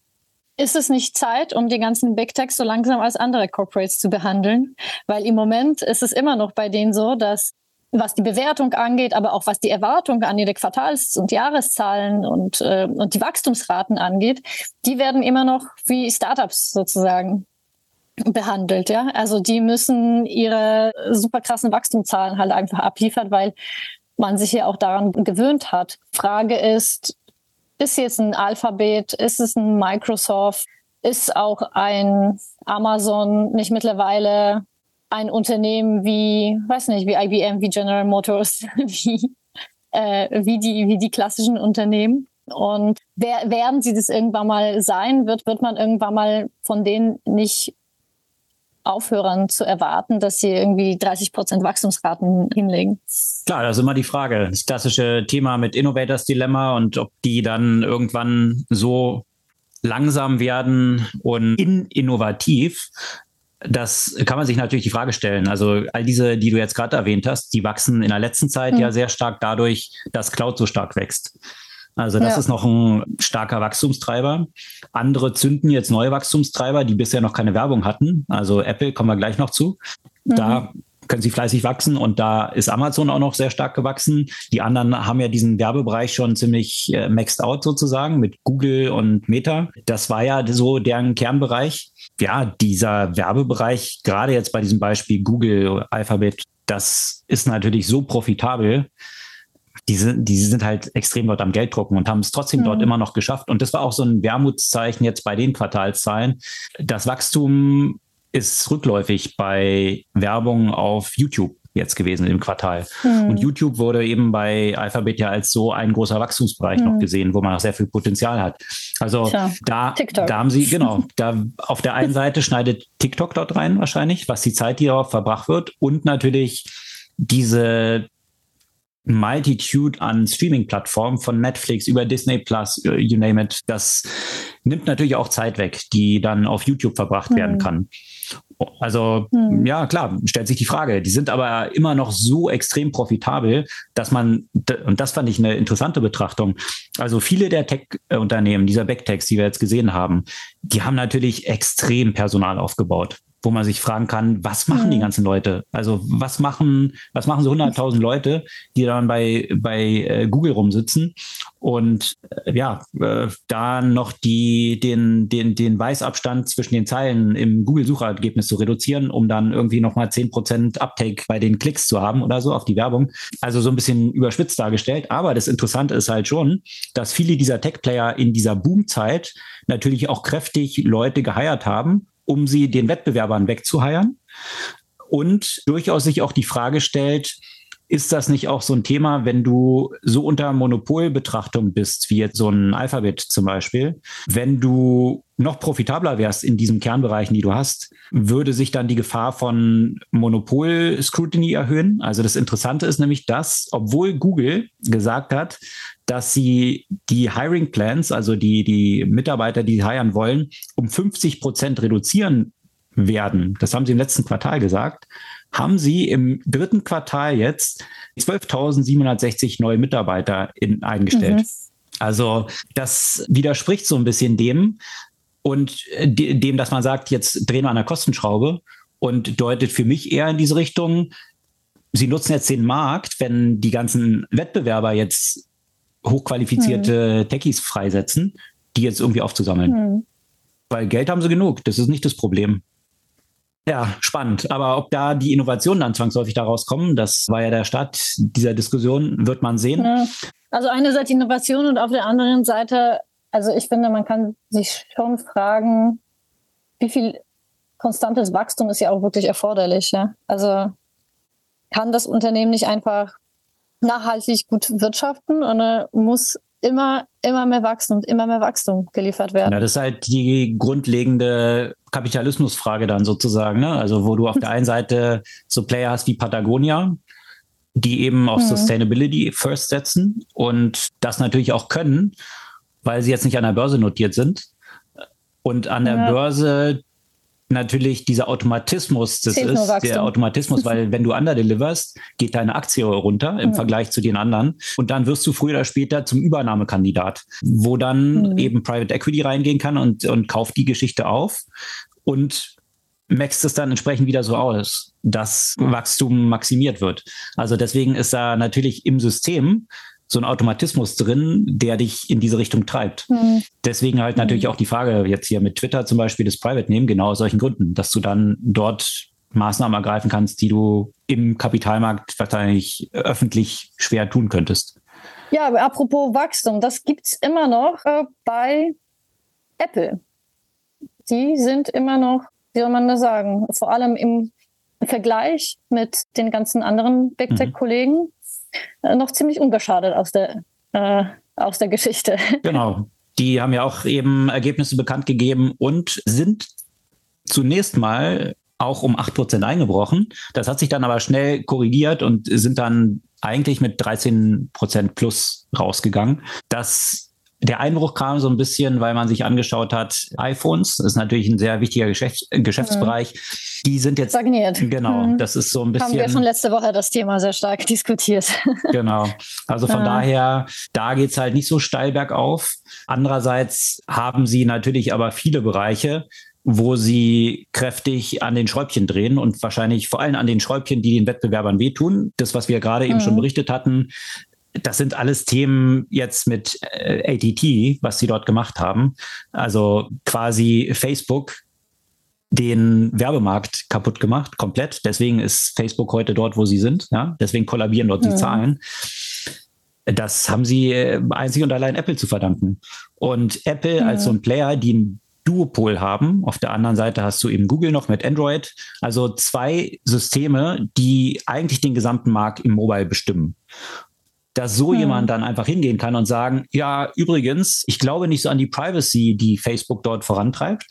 Ist es nicht Zeit, um die ganzen Big Techs so langsam als andere Corporates zu behandeln? Weil im Moment ist es immer noch bei denen so, dass was die Bewertung angeht, aber auch was die Erwartung an ihre Quartals- und Jahreszahlen und, äh, und die Wachstumsraten angeht, die werden immer noch wie Startups sozusagen behandelt, ja. Also die müssen ihre super krassen Wachstumszahlen halt einfach abliefern, weil man sich ja auch daran gewöhnt hat. Frage ist, ist jetzt ein Alphabet, ist es ein Microsoft, ist auch ein Amazon nicht mittlerweile ein Unternehmen wie, weiß nicht, wie IBM, wie General Motors, wie, äh, wie, die, wie die klassischen Unternehmen. Und wer, werden sie das irgendwann mal sein, wird, wird man irgendwann mal von denen nicht aufhören zu erwarten, dass sie irgendwie 30 Prozent Wachstumsraten hinlegen. Klar, das ist immer die Frage. Das klassische Thema mit Innovators Dilemma und ob die dann irgendwann so langsam werden und innovativ, das kann man sich natürlich die Frage stellen. Also all diese, die du jetzt gerade erwähnt hast, die wachsen in der letzten Zeit mhm. ja sehr stark dadurch, dass Cloud so stark wächst. Also das ja. ist noch ein starker Wachstumstreiber. Andere zünden jetzt neue Wachstumstreiber, die bisher noch keine Werbung hatten. Also Apple kommen wir gleich noch zu. Mhm. Da können sie fleißig wachsen und da ist Amazon auch noch sehr stark gewachsen. Die anderen haben ja diesen Werbebereich schon ziemlich äh, maxed out sozusagen mit Google und Meta. Das war ja so deren Kernbereich ja, dieser Werbebereich, gerade jetzt bei diesem Beispiel Google, Alphabet, das ist natürlich so profitabel. Die sind, die sind halt extrem dort am Geld drucken und haben es trotzdem mhm. dort immer noch geschafft. Und das war auch so ein Wermutszeichen jetzt bei den Quartalszahlen. Das Wachstum ist rückläufig bei Werbung auf YouTube jetzt gewesen im Quartal. Mhm. Und YouTube wurde eben bei Alphabet ja als so ein großer Wachstumsbereich mhm. noch gesehen, wo man noch sehr viel Potenzial hat. Also Tja, da, da haben sie, genau, da auf der einen Seite schneidet TikTok dort rein wahrscheinlich, was die Zeit, die darauf verbracht wird und natürlich diese Multitude an Streaming-Plattformen von Netflix über Disney Plus, äh, you name it. Das nimmt natürlich auch Zeit weg, die dann auf YouTube verbracht mhm. werden kann. Also hm. ja, klar, stellt sich die Frage. Die sind aber immer noch so extrem profitabel, dass man, und das fand ich eine interessante Betrachtung, also viele der Tech-Unternehmen, dieser Backtechs, die wir jetzt gesehen haben, die haben natürlich extrem Personal aufgebaut wo man sich fragen kann, was machen mhm. die ganzen Leute? Also was machen, was machen so 100.000 Leute, die dann bei, bei äh, Google rumsitzen und äh, ja, äh, da noch die, den, den, den Weißabstand zwischen den Zeilen im Google-Suchergebnis zu reduzieren, um dann irgendwie nochmal 10% Uptake bei den Klicks zu haben oder so auf die Werbung. Also so ein bisschen überspitzt dargestellt. Aber das Interessante ist halt schon, dass viele dieser Tech-Player in dieser Boomzeit natürlich auch kräftig Leute geheiert haben um sie den Wettbewerbern wegzuheiern. Und durchaus sich auch die Frage stellt, ist das nicht auch so ein Thema, wenn du so unter Monopolbetrachtung bist, wie jetzt so ein Alphabet zum Beispiel, wenn du noch profitabler wärst in diesen Kernbereichen, die du hast, würde sich dann die Gefahr von Monopol-Scrutiny erhöhen? Also das Interessante ist nämlich, dass, obwohl Google gesagt hat, dass sie die Hiring Plans, also die, die Mitarbeiter, die sie hiren wollen, um 50 Prozent reduzieren werden. Das haben sie im letzten Quartal gesagt haben sie im dritten Quartal jetzt 12.760 neue Mitarbeiter in, eingestellt. Mhm. Also das widerspricht so ein bisschen dem und dem, dass man sagt, jetzt drehen wir an der Kostenschraube und deutet für mich eher in diese Richtung, sie nutzen jetzt den Markt, wenn die ganzen Wettbewerber jetzt hochqualifizierte mhm. Techies freisetzen, die jetzt irgendwie aufzusammeln. Mhm. Weil Geld haben sie genug, das ist nicht das Problem. Ja, spannend. Aber ob da die Innovationen dann zwangsläufig daraus kommen, das war ja der Start dieser Diskussion, wird man sehen. Ja. Also einerseits Innovation und auf der anderen Seite Also ich finde, man kann sich schon fragen, wie viel konstantes Wachstum ist ja auch wirklich erforderlich. Ja? Also kann das Unternehmen nicht einfach nachhaltig gut wirtschaften und muss immer, immer mehr Wachstum und immer mehr Wachstum geliefert werden. Ja, das ist halt die grundlegende Kapitalismusfrage dann sozusagen. Ne? Also wo du auf der einen Seite so Player hast wie Patagonia, die eben auf mhm. Sustainability first setzen und das natürlich auch können, weil sie jetzt nicht an der Börse notiert sind. Und an der ja. Börse natürlich dieser Automatismus, das ist der Automatismus, weil wenn du underdeliverst, geht deine Aktie runter im mhm. Vergleich zu den anderen und dann wirst du früher oder später zum Übernahmekandidat, wo dann mhm. eben Private Equity reingehen kann und, und kauft die Geschichte auf und maxt es dann entsprechend wieder so aus, dass Wachstum maximiert wird. Also deswegen ist da natürlich im System so ein Automatismus drin, der dich in diese Richtung treibt. Mhm. Deswegen halt natürlich auch die Frage jetzt hier mit Twitter zum Beispiel das Private nehmen, genau aus solchen Gründen, dass du dann dort Maßnahmen ergreifen kannst, die du im Kapitalmarkt wahrscheinlich öffentlich schwer tun könntest. Ja, aber apropos Wachstum, das gibt es immer noch äh, bei Apple. Die sind immer noch, wie soll man das sagen, vor allem im Vergleich mit den ganzen anderen Big Tech-Kollegen, mhm. Äh, noch ziemlich unbeschadet aus der, äh, aus der Geschichte. Genau. Die haben ja auch eben Ergebnisse bekannt gegeben und sind zunächst mal auch um 8% eingebrochen. Das hat sich dann aber schnell korrigiert und sind dann eigentlich mit 13% plus rausgegangen. Das der Einbruch kam so ein bisschen, weil man sich angeschaut hat, iPhones, das ist natürlich ein sehr wichtiger Geschäfts Geschäftsbereich. Mhm. Die sind jetzt stagniert. Genau, mhm. das ist so ein bisschen. Haben wir schon letzte Woche das Thema sehr stark diskutiert. Genau. Also von ja. daher, da geht's halt nicht so steil bergauf. Andererseits haben sie natürlich aber viele Bereiche, wo sie kräftig an den Schräubchen drehen und wahrscheinlich vor allem an den Schräubchen, die den Wettbewerbern wehtun. Das, was wir gerade mhm. eben schon mhm. berichtet hatten, das sind alles Themen jetzt mit äh, ATT, was sie dort gemacht haben. Also quasi Facebook den Werbemarkt kaputt gemacht, komplett. Deswegen ist Facebook heute dort, wo sie sind. Ja? Deswegen kollabieren dort ja. die Zahlen. Das haben sie äh, einzig und allein Apple zu verdanken. Und Apple ja. als so ein Player, die ein Duopol haben. Auf der anderen Seite hast du eben Google noch mit Android. Also zwei Systeme, die eigentlich den gesamten Markt im Mobile bestimmen dass so hm. jemand dann einfach hingehen kann und sagen, ja, übrigens, ich glaube nicht so an die Privacy, die Facebook dort vorantreibt.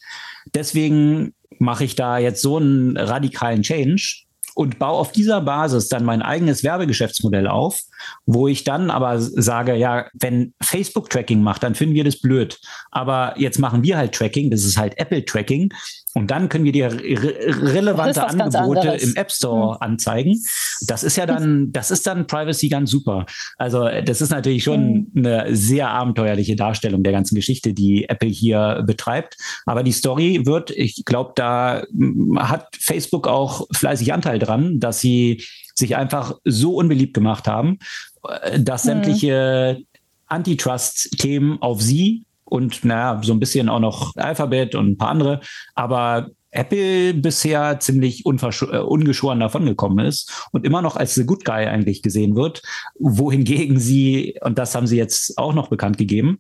Deswegen mache ich da jetzt so einen radikalen Change und baue auf dieser Basis dann mein eigenes Werbegeschäftsmodell auf, wo ich dann aber sage, ja, wenn Facebook Tracking macht, dann finden wir das blöd. Aber jetzt machen wir halt Tracking, das ist halt Apple Tracking und dann können wir dir re relevante Angebote im App Store hm. anzeigen. Das ist ja dann, das ist dann Privacy ganz super. Also das ist natürlich schon hm. eine sehr abenteuerliche Darstellung der ganzen Geschichte, die Apple hier betreibt. Aber die Story wird, ich glaube, da hm, hat Facebook auch fleißig Anteil dran, dass sie sich einfach so unbeliebt gemacht haben, äh, dass hm. sämtliche Antitrust-Themen auf sie und naja, so ein bisschen auch noch Alphabet und ein paar andere, aber Apple bisher ziemlich äh, ungeschoren davongekommen ist und immer noch als The Good Guy eigentlich gesehen wird, wohingegen sie, und das haben sie jetzt auch noch bekannt gegeben,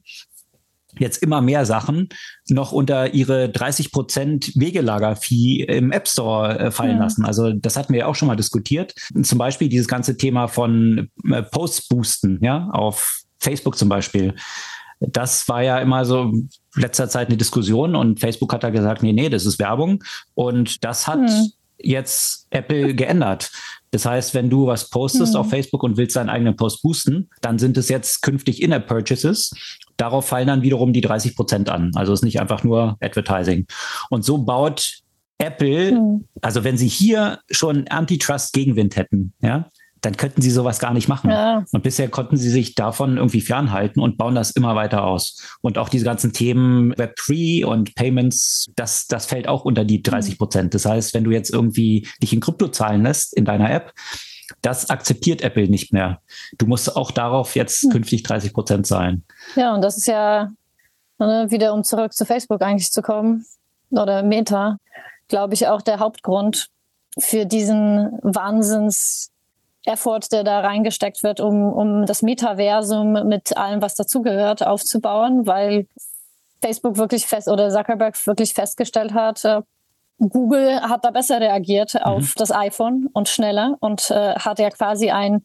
jetzt immer mehr Sachen noch unter ihre 30 Prozent Wegelager-Fee im App Store äh, fallen ja. lassen. Also das hatten wir ja auch schon mal diskutiert. Zum Beispiel dieses ganze Thema von äh, Posts boosten, ja, auf Facebook zum Beispiel. Das war ja immer so letzter Zeit eine Diskussion und Facebook hat da gesagt, nee, nee, das ist Werbung. Und das hat hm. jetzt Apple geändert. Das heißt, wenn du was postest hm. auf Facebook und willst deinen eigenen Post boosten, dann sind es jetzt künftig In-App-Purchases. Darauf fallen dann wiederum die 30 Prozent an. Also es ist nicht einfach nur Advertising. Und so baut Apple, hm. also wenn sie hier schon Antitrust-Gegenwind hätten, ja, dann könnten sie sowas gar nicht machen. Ja. Und bisher konnten sie sich davon irgendwie fernhalten und bauen das immer weiter aus. Und auch diese ganzen Themen Web3 und Payments, das, das fällt auch unter die 30 Prozent. Das heißt, wenn du jetzt irgendwie dich in Krypto zahlen lässt in deiner App, das akzeptiert Apple nicht mehr. Du musst auch darauf jetzt hm. künftig 30 Prozent zahlen. Ja, und das ist ja ne, wieder, um zurück zu Facebook eigentlich zu kommen oder Meta, glaube ich, auch der Hauptgrund für diesen Wahnsinns Effort, der da reingesteckt wird, um, um das Metaversum mit allem, was dazugehört, aufzubauen, weil Facebook wirklich fest oder Zuckerberg wirklich festgestellt hat, äh, Google hat da besser reagiert mhm. auf das iPhone und schneller und äh, hat ja quasi ein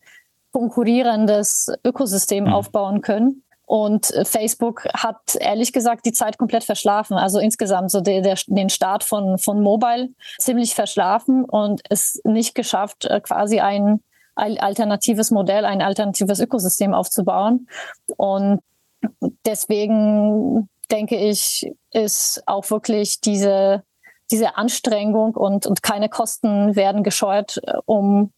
konkurrierendes Ökosystem mhm. aufbauen können. Und äh, Facebook hat ehrlich gesagt die Zeit komplett verschlafen. Also insgesamt so der, der, den Start von, von Mobile ziemlich verschlafen und es nicht geschafft, äh, quasi ein alternatives Modell, ein alternatives Ökosystem aufzubauen. Und deswegen denke ich, ist auch wirklich diese, diese Anstrengung und, und keine Kosten werden gescheut, um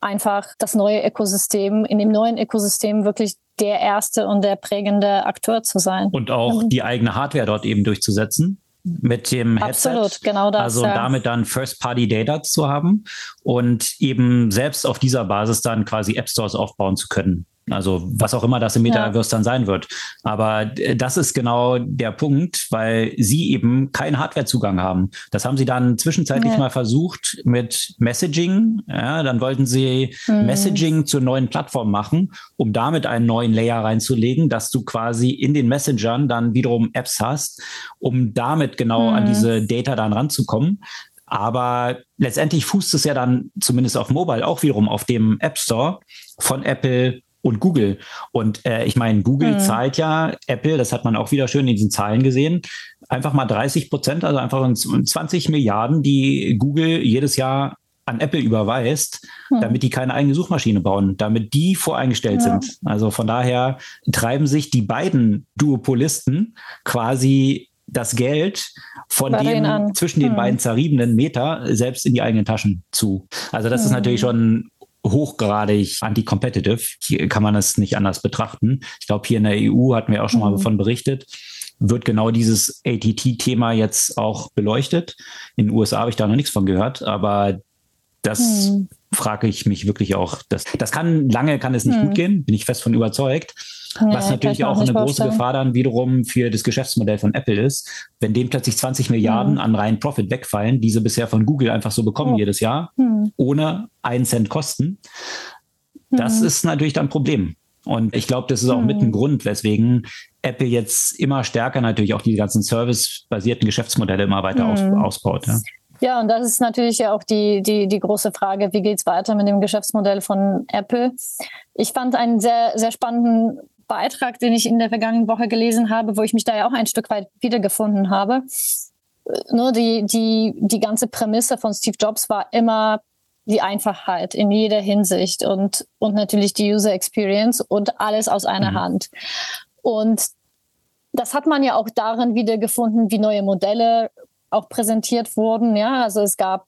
einfach das neue Ökosystem, in dem neuen Ökosystem wirklich der erste und der prägende Akteur zu sein. Und auch mhm. die eigene Hardware dort eben durchzusetzen mit dem Headset. Absolut, genau das. Also ja. damit dann First-Party-Data zu haben und eben selbst auf dieser Basis dann quasi App Stores aufbauen zu können. Also was auch immer das im Metaverse ja. dann sein wird. Aber das ist genau der Punkt, weil sie eben keinen Hardwarezugang haben. Das haben sie dann zwischenzeitlich ja. mal versucht mit Messaging. Ja, dann wollten sie mhm. Messaging zur neuen Plattform machen, um damit einen neuen Layer reinzulegen, dass du quasi in den Messengern dann wiederum Apps hast, um damit genau mhm. an diese Data dann ranzukommen. Aber letztendlich fußt es ja dann zumindest auf Mobile auch wiederum auf dem App Store von Apple und Google. Und äh, ich meine, Google mhm. zahlt ja Apple, das hat man auch wieder schön in diesen Zahlen gesehen, einfach mal 30 Prozent, also einfach 20 Milliarden, die Google jedes Jahr an Apple überweist, mhm. damit die keine eigene Suchmaschine bauen, damit die voreingestellt ja. sind. Also von daher treiben sich die beiden Duopolisten quasi das Geld von dem zwischen den hm. beiden zerriebenen Meter selbst in die eigenen Taschen zu. Also das hm. ist natürlich schon hochgradig anti-competitive. Hier kann man es nicht anders betrachten. Ich glaube, hier in der EU hatten wir auch schon mal mhm. davon berichtet wird genau dieses ATT-Thema jetzt auch beleuchtet. In den USA habe ich da noch nichts von gehört, aber das hm. Frage ich mich wirklich auch. Das, das kann lange, kann es nicht hm. gut gehen, bin ich fest von überzeugt. Nee, Was natürlich auch eine große Gefahr dann wiederum für das Geschäftsmodell von Apple ist, wenn dem plötzlich 20 Milliarden hm. an reinen Profit wegfallen, diese bisher von Google einfach so bekommen oh. jedes Jahr, hm. ohne einen Cent Kosten. Das hm. ist natürlich dann ein Problem. Und ich glaube, das ist auch mit ein hm. Grund, weswegen Apple jetzt immer stärker natürlich auch die ganzen servicebasierten Geschäftsmodelle immer weiter aus, hm. ausbaut. Ja. Ja, und das ist natürlich ja auch die, die, die große Frage, wie geht's weiter mit dem Geschäftsmodell von Apple? Ich fand einen sehr, sehr spannenden Beitrag, den ich in der vergangenen Woche gelesen habe, wo ich mich da ja auch ein Stück weit wiedergefunden habe. Nur die, die, die ganze Prämisse von Steve Jobs war immer die Einfachheit in jeder Hinsicht und, und natürlich die User Experience und alles aus einer mhm. Hand. Und das hat man ja auch darin wiedergefunden, wie neue Modelle auch präsentiert wurden. Ja, also es gab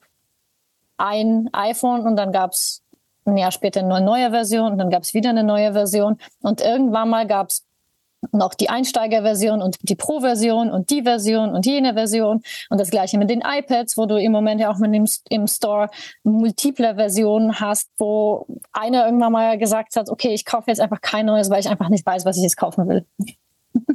ein iPhone und dann gab es ein Jahr später eine neue Version und dann gab es wieder eine neue Version. Und irgendwann mal gab es noch die Einsteigerversion und die Pro-Version und die Version und jene Version und das gleiche mit den iPads, wo du im Moment ja auch mit dem im Store multiple Versionen hast, wo einer irgendwann mal gesagt hat, okay, ich kaufe jetzt einfach kein neues, weil ich einfach nicht weiß, was ich jetzt kaufen will.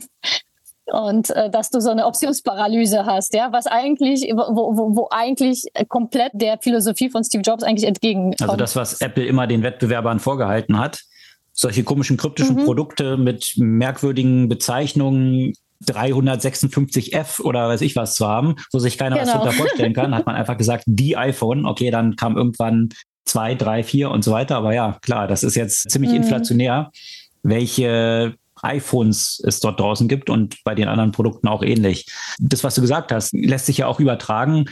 und äh, dass du so eine Optionsparalyse hast, ja, was eigentlich, wo, wo, wo eigentlich komplett der Philosophie von Steve Jobs eigentlich entgegenkommt. Also das, was Apple immer den Wettbewerbern vorgehalten hat, solche komischen kryptischen mhm. Produkte mit merkwürdigen Bezeichnungen 356F oder weiß ich was zu haben, wo sich keiner genau. was darunter vorstellen kann, hat man einfach gesagt, die iPhone. Okay, dann kam irgendwann zwei, drei, vier und so weiter. Aber ja, klar, das ist jetzt ziemlich mhm. inflationär, welche iPhones es dort draußen gibt und bei den anderen Produkten auch ähnlich. Das, was du gesagt hast, lässt sich ja auch übertragen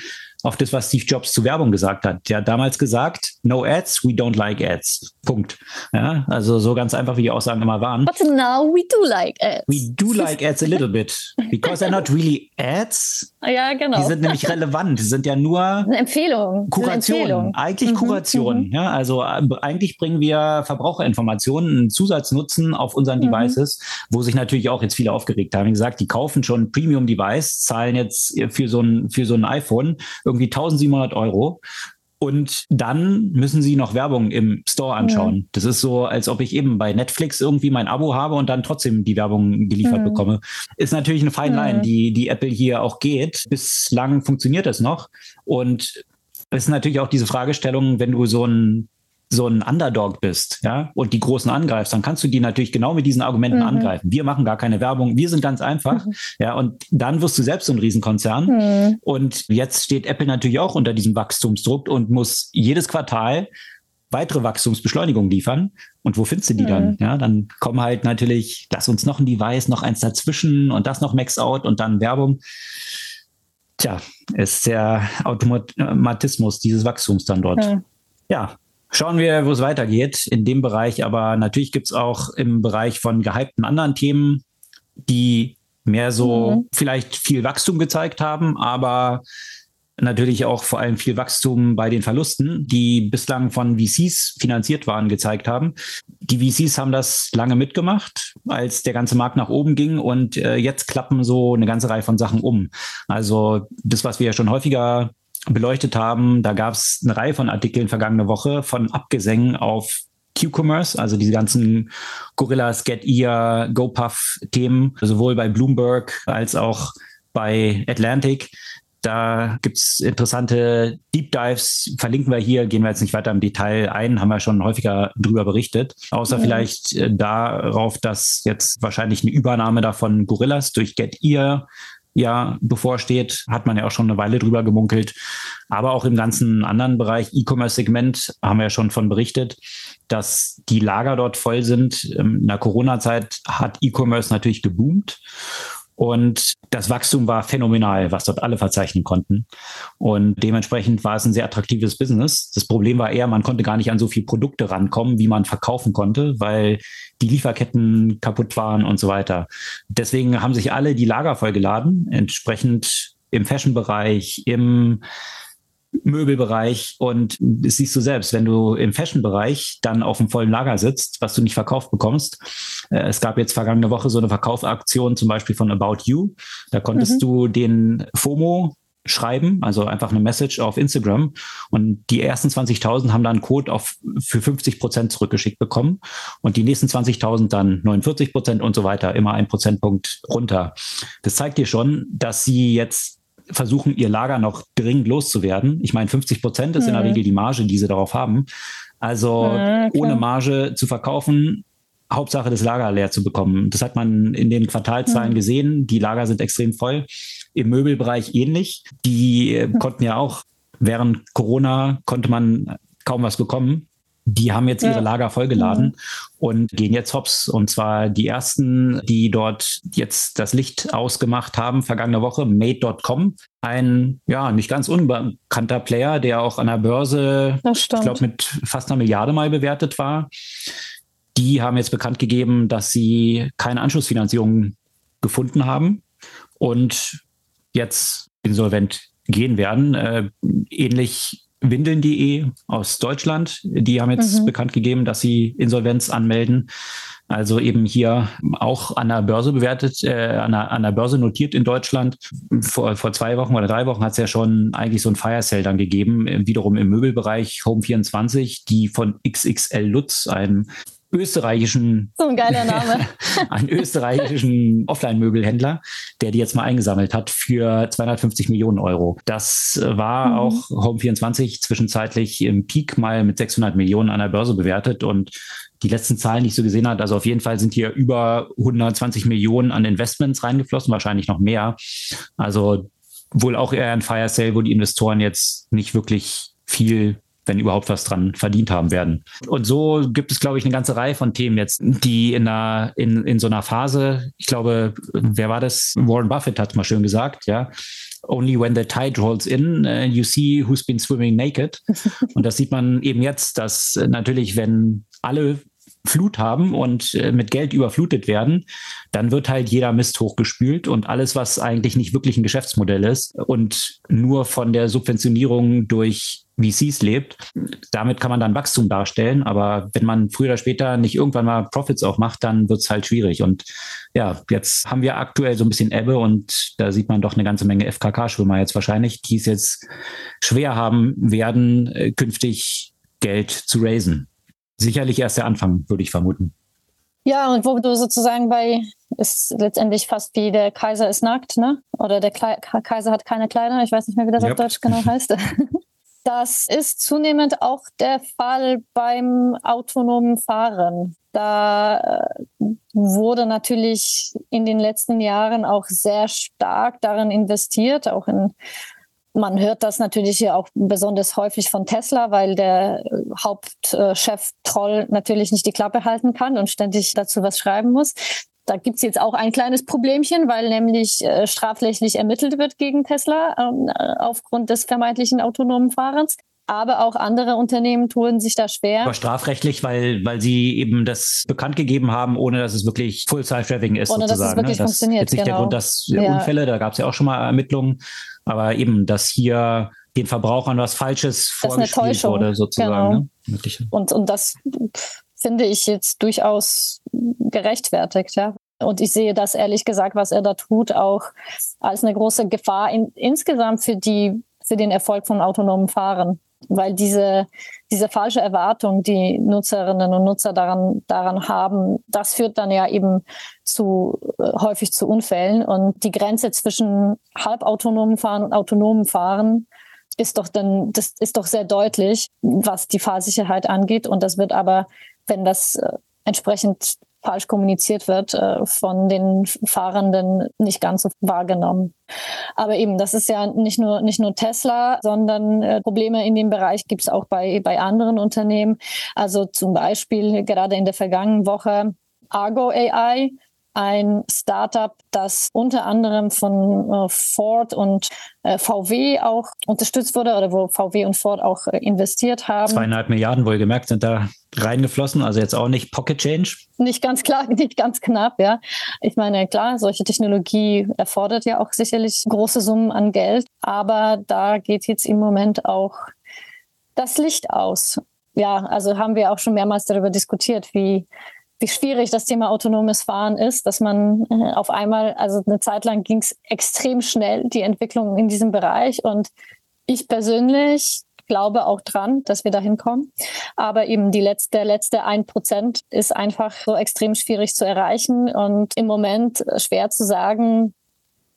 auf das, was Steve Jobs zu Werbung gesagt hat. Der hat damals gesagt, no ads, we don't like ads. Punkt. Ja, also so ganz einfach, wie die Aussagen immer waren. But now we do like ads. We do like ads a little bit. Because they're not really ads. Ja, genau. Die sind nämlich relevant. Die sind ja nur eine Empfehlung. Kuration. Eine Empfehlung. Eigentlich mhm, Kuration. Mhm. Ja, also äh, eigentlich bringen wir Verbraucherinformationen, einen Zusatznutzen auf unseren mhm. Devices, wo sich natürlich auch jetzt viele aufgeregt haben. Wie gesagt, die kaufen schon ein Premium-Device, zahlen jetzt für so ein, für so ein iPhone irgendwie 1700 Euro. Und dann müssen sie noch Werbung im Store anschauen. Mhm. Das ist so, als ob ich eben bei Netflix irgendwie mein Abo habe und dann trotzdem die Werbung geliefert mhm. bekomme. Ist natürlich eine Fine Line, mhm. die, die Apple hier auch geht. Bislang funktioniert das noch. Und es ist natürlich auch diese Fragestellung, wenn du so ein so ein Underdog bist, ja, und die Großen angreifst, dann kannst du die natürlich genau mit diesen Argumenten mhm. angreifen. Wir machen gar keine Werbung, wir sind ganz einfach, mhm. ja, und dann wirst du selbst so ein Riesenkonzern. Mhm. Und jetzt steht Apple natürlich auch unter diesem Wachstumsdruck und muss jedes Quartal weitere Wachstumsbeschleunigung liefern. Und wo findest du die mhm. dann? Ja, dann kommen halt natürlich, lass uns noch ein Device, noch eins dazwischen und das noch Max out und dann Werbung. Tja, ist der Automatismus dieses Wachstums dann dort. Mhm. Ja, Schauen wir, wo es weitergeht in dem Bereich. Aber natürlich gibt es auch im Bereich von gehypten anderen Themen, die mehr so mhm. vielleicht viel Wachstum gezeigt haben, aber natürlich auch vor allem viel Wachstum bei den Verlusten, die bislang von VCs finanziert waren, gezeigt haben. Die VCs haben das lange mitgemacht, als der ganze Markt nach oben ging und äh, jetzt klappen so eine ganze Reihe von Sachen um. Also das, was wir ja schon häufiger beleuchtet haben, da gab es eine Reihe von Artikeln vergangene Woche von Abgesängen auf Q-Commerce, also diese ganzen Gorillas, Get Ear, GoPuff-Themen, sowohl bei Bloomberg als auch bei Atlantic. Da gibt's interessante Deep Dives, verlinken wir hier, gehen wir jetzt nicht weiter im Detail ein, haben wir schon häufiger drüber berichtet. Außer mhm. vielleicht äh, darauf, dass jetzt wahrscheinlich eine Übernahme davon Gorillas durch Get Ear ja bevorsteht, hat man ja auch schon eine Weile drüber gemunkelt. Aber auch im ganzen anderen Bereich E-Commerce-Segment haben wir ja schon von berichtet, dass die Lager dort voll sind. In der Corona-Zeit hat E-Commerce natürlich geboomt. Und das Wachstum war phänomenal, was dort alle verzeichnen konnten. Und dementsprechend war es ein sehr attraktives Business. Das Problem war eher, man konnte gar nicht an so viele Produkte rankommen, wie man verkaufen konnte, weil die Lieferketten kaputt waren und so weiter. Deswegen haben sich alle die Lager vollgeladen, entsprechend im Fashion-Bereich, im Möbelbereich und das siehst du selbst, wenn du im Fashion-Bereich dann auf dem vollen Lager sitzt, was du nicht verkauft bekommst. Äh, es gab jetzt vergangene Woche so eine Verkaufsaktion zum Beispiel von About You. Da konntest mhm. du den FOMO schreiben, also einfach eine Message auf Instagram. Und die ersten 20.000 haben dann einen Code auf, für 50 Prozent zurückgeschickt bekommen und die nächsten 20.000 dann 49 Prozent und so weiter, immer ein Prozentpunkt runter. Das zeigt dir schon, dass sie jetzt versuchen, ihr Lager noch dringend loszuwerden. Ich meine, 50 Prozent ist mhm. in der mhm. Regel die Marge, die sie darauf haben. Also mhm, ohne Marge zu verkaufen, Hauptsache das Lager leer zu bekommen. Das hat man in den Quartalzahlen mhm. gesehen. Die Lager sind extrem voll. Im Möbelbereich ähnlich. Die äh, konnten ja auch während Corona konnte man kaum was bekommen die haben jetzt ja. ihre Lager vollgeladen mhm. und gehen jetzt hops. Und zwar die ersten, die dort jetzt das Licht ausgemacht haben, vergangene Woche, Made.com. Ein, ja, nicht ganz unbekannter Player, der auch an der Börse, ich glaube, mit fast einer Milliarde mal bewertet war. Die haben jetzt bekannt gegeben, dass sie keine Anschlussfinanzierung gefunden haben und jetzt insolvent gehen werden. Äh, ähnlich Windeln.de aus Deutschland, die haben jetzt mhm. bekannt gegeben, dass sie Insolvenz anmelden. Also eben hier auch an der Börse bewertet, äh, an, der, an der Börse notiert in Deutschland. Vor, vor zwei Wochen oder drei Wochen hat es ja schon eigentlich so ein Fire Sale dann gegeben, wiederum im Möbelbereich Home24, die von XXL Lutz, einem österreichischen, so ein geiler Name, einen österreichischen Offline-Möbelhändler, der die jetzt mal eingesammelt hat für 250 Millionen Euro. Das war mhm. auch Home24 zwischenzeitlich im Peak mal mit 600 Millionen an der Börse bewertet und die letzten Zahlen, die ich so gesehen habe, also auf jeden Fall sind hier über 120 Millionen an Investments reingeflossen, wahrscheinlich noch mehr. Also wohl auch eher ein Fire Sale, wo die Investoren jetzt nicht wirklich viel wenn überhaupt was dran verdient haben werden. Und so gibt es, glaube ich, eine ganze Reihe von Themen jetzt, die in einer, in, in so einer Phase, ich glaube, wer war das? Warren Buffett hat es mal schön gesagt, ja. Only when the tide rolls in, uh, you see who's been swimming naked. Und das sieht man eben jetzt, dass natürlich, wenn alle Flut haben und äh, mit Geld überflutet werden, dann wird halt jeder Mist hochgespült und alles, was eigentlich nicht wirklich ein Geschäftsmodell ist und nur von der Subventionierung durch VCs lebt, damit kann man dann Wachstum darstellen. Aber wenn man früher oder später nicht irgendwann mal Profits auch macht, dann wird es halt schwierig. Und ja, jetzt haben wir aktuell so ein bisschen Ebbe und da sieht man doch eine ganze Menge FKK-Schwimmer jetzt wahrscheinlich, die es jetzt schwer haben werden, äh, künftig Geld zu raisen sicherlich erst der Anfang, würde ich vermuten. Ja, und wo du sozusagen bei, ist letztendlich fast wie der Kaiser ist nackt, ne? Oder der Kle Kaiser hat keine Kleider, ich weiß nicht mehr, wie das yep. auf Deutsch genau heißt. Das ist zunehmend auch der Fall beim autonomen Fahren. Da äh, wurde natürlich in den letzten Jahren auch sehr stark darin investiert, auch in man hört das natürlich ja auch besonders häufig von Tesla, weil der Hauptchef Troll natürlich nicht die Klappe halten kann und ständig dazu was schreiben muss. Da gibt's jetzt auch ein kleines Problemchen, weil nämlich äh, strafrechtlich ermittelt wird gegen Tesla ähm, äh, aufgrund des vermeintlichen autonomen Fahrens aber auch andere Unternehmen tun sich da schwer. Aber strafrechtlich, weil, weil sie eben das bekannt gegeben haben, ohne dass es wirklich Full-Side-Tracking ist. Ohne sozusagen, dass es wirklich ne? das funktioniert. Jetzt nicht genau. der Grund, dass ja. Unfälle, da gab es ja auch schon mal Ermittlungen, aber eben, dass hier den Verbrauchern was Falsches vorgespielt wurde, sozusagen. Genau. Ne? Und, und das finde ich jetzt durchaus gerechtfertigt, ja. Und ich sehe das ehrlich gesagt, was er da tut, auch als eine große Gefahr in, insgesamt für die, für den Erfolg von autonomen Fahren. Weil diese, diese falsche Erwartung, die Nutzerinnen und Nutzer daran, daran haben, das führt dann ja eben zu, äh, häufig zu Unfällen. Und die Grenze zwischen halbautonomen Fahren und autonomen Fahren ist doch dann, das ist doch sehr deutlich, was die Fahrsicherheit angeht. Und das wird aber, wenn das äh, entsprechend falsch kommuniziert wird, äh, von den Fahrenden nicht ganz so wahrgenommen. Aber eben, das ist ja nicht nur, nicht nur Tesla, sondern äh, Probleme in dem Bereich gibt es auch bei, bei anderen Unternehmen. Also zum Beispiel gerade in der vergangenen Woche Argo AI, ein Startup, das unter anderem von äh, Ford und VW auch unterstützt wurde oder wo VW und Ford auch investiert haben. Zweieinhalb Milliarden wohlgemerkt sind da reingeflossen, also jetzt auch nicht Pocket Change? Nicht ganz klar, nicht ganz knapp, ja. Ich meine, klar, solche Technologie erfordert ja auch sicherlich große Summen an Geld, aber da geht jetzt im Moment auch das Licht aus. Ja, also haben wir auch schon mehrmals darüber diskutiert, wie wie schwierig das Thema autonomes Fahren ist, dass man äh, auf einmal, also eine Zeit lang ging es extrem schnell, die Entwicklung in diesem Bereich. Und ich persönlich glaube auch dran, dass wir da hinkommen. Aber eben die letzte, der letzte ein Prozent ist einfach so extrem schwierig zu erreichen und im Moment schwer zu sagen,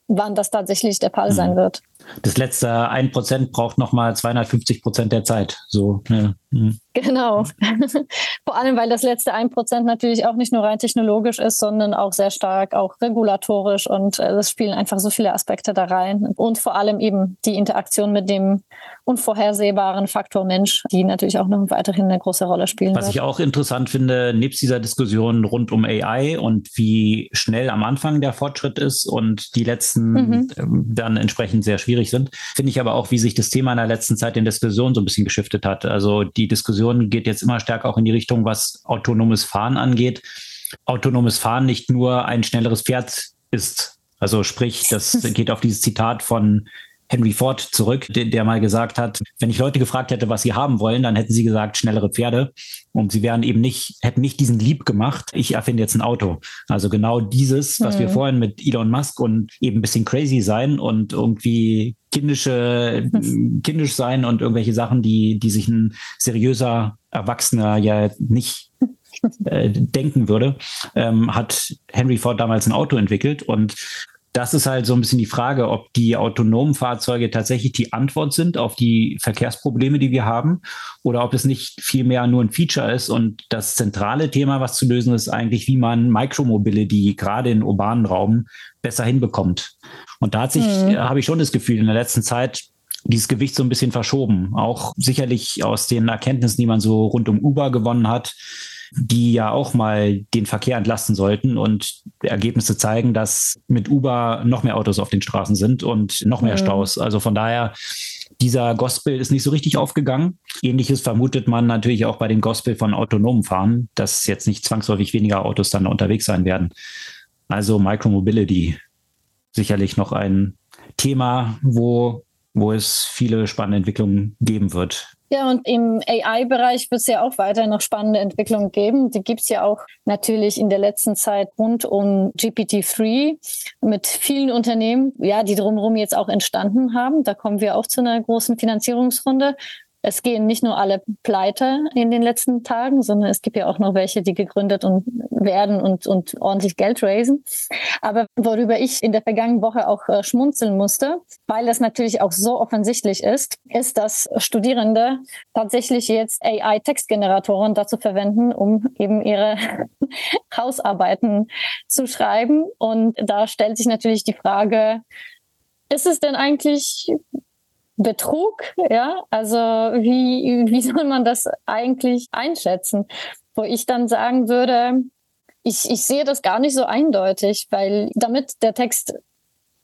wann das tatsächlich der Fall sein mhm. wird. Das letzte ein Prozent braucht nochmal 250 Prozent der Zeit. So, ja. Mhm. Genau. Vor allem, weil das letzte ein Prozent natürlich auch nicht nur rein technologisch ist, sondern auch sehr stark auch regulatorisch und äh, es spielen einfach so viele Aspekte da rein. Und vor allem eben die Interaktion mit dem unvorhersehbaren Faktor Mensch, die natürlich auch noch weiterhin eine große Rolle spielen. Was wird. ich auch interessant finde, nebst dieser Diskussion rund um AI und wie schnell am Anfang der Fortschritt ist und die letzten mhm. Ähm, dann entsprechend sehr schwierig sind, finde ich aber auch, wie sich das Thema in der letzten Zeit in Diskussion so ein bisschen geschiftet hat. Also die Diskussion geht jetzt immer stärker auch in die Richtung, was autonomes Fahren angeht. Autonomes Fahren nicht nur ein schnelleres Pferd ist. Also sprich, das geht auf dieses Zitat von Henry Ford zurück, der, der, mal gesagt hat, wenn ich Leute gefragt hätte, was sie haben wollen, dann hätten sie gesagt, schnellere Pferde. Und sie wären eben nicht, hätten nicht diesen Lieb gemacht, ich erfinde jetzt ein Auto. Also genau dieses, was mhm. wir vorhin mit Elon Musk und eben ein bisschen crazy sein und irgendwie kindische, kindisch sein und irgendwelche Sachen, die, die sich ein seriöser Erwachsener ja nicht äh, denken würde, ähm, hat Henry Ford damals ein Auto entwickelt und das ist halt so ein bisschen die Frage, ob die autonomen Fahrzeuge tatsächlich die Antwort sind auf die Verkehrsprobleme, die wir haben, oder ob es nicht vielmehr nur ein Feature ist. Und das zentrale Thema, was zu lösen ist, eigentlich, wie man Micromobility gerade in urbanen Raum besser hinbekommt. Und da hat sich, mhm. habe ich schon das Gefühl, in der letzten Zeit dieses Gewicht so ein bisschen verschoben. Auch sicherlich aus den Erkenntnissen, die man so rund um Uber gewonnen hat, die ja auch mal den Verkehr entlasten sollten. Und Ergebnisse zeigen, dass mit Uber noch mehr Autos auf den Straßen sind und noch mehr mhm. Staus. Also von daher, dieser Gospel ist nicht so richtig aufgegangen. Ähnliches vermutet man natürlich auch bei dem Gospel von autonomen Fahren, dass jetzt nicht zwangsläufig weniger Autos dann unterwegs sein werden. Also Micromobility sicherlich noch ein Thema, wo, wo es viele spannende Entwicklungen geben wird. Ja, und im AI-Bereich wird es ja auch weiter noch spannende Entwicklungen geben. Die gibt es ja auch natürlich in der letzten Zeit rund um GPT-3 mit vielen Unternehmen, ja, die drumherum jetzt auch entstanden haben. Da kommen wir auch zu einer großen Finanzierungsrunde. Es gehen nicht nur alle pleite in den letzten Tagen, sondern es gibt ja auch noch welche, die gegründet und werden und, und ordentlich Geld raisen. Aber worüber ich in der vergangenen Woche auch äh, schmunzeln musste, weil das natürlich auch so offensichtlich ist, ist, dass Studierende tatsächlich jetzt AI-Textgeneratoren dazu verwenden, um eben ihre Hausarbeiten zu schreiben. Und da stellt sich natürlich die Frage, ist es denn eigentlich Betrug? Ja, also wie, wie soll man das eigentlich einschätzen? Wo ich dann sagen würde, ich, ich sehe das gar nicht so eindeutig, weil damit der Text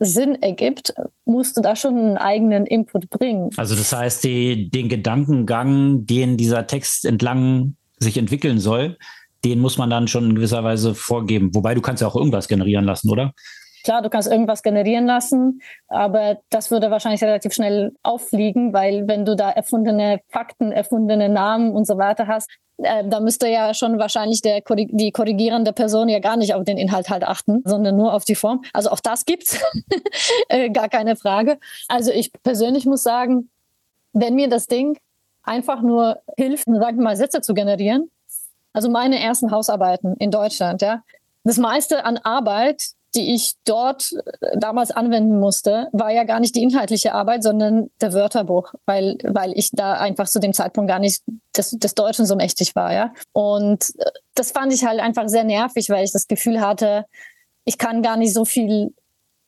Sinn ergibt, musst du da schon einen eigenen Input bringen. Also das heißt, die, den Gedankengang, den dieser Text entlang sich entwickeln soll, den muss man dann schon in gewisser Weise vorgeben. Wobei du kannst ja auch irgendwas generieren lassen, oder? Klar, du kannst irgendwas generieren lassen, aber das würde wahrscheinlich relativ schnell auffliegen, weil wenn du da erfundene Fakten, erfundene Namen und so weiter hast, äh, da müsste ja schon wahrscheinlich der, die korrigierende Person ja gar nicht auf den Inhalt halt achten, sondern nur auf die Form. Also auch das gibt's, äh, gar keine Frage. Also ich persönlich muss sagen, wenn mir das Ding einfach nur hilft, sagen wir mal Sätze zu generieren, also meine ersten Hausarbeiten in Deutschland, ja, das meiste an Arbeit die ich dort äh, damals anwenden musste, war ja gar nicht die inhaltliche Arbeit, sondern der Wörterbuch, weil, weil ich da einfach zu dem Zeitpunkt gar nicht des, des Deutschen so mächtig war, ja. Und äh, das fand ich halt einfach sehr nervig, weil ich das Gefühl hatte, ich kann gar nicht so viel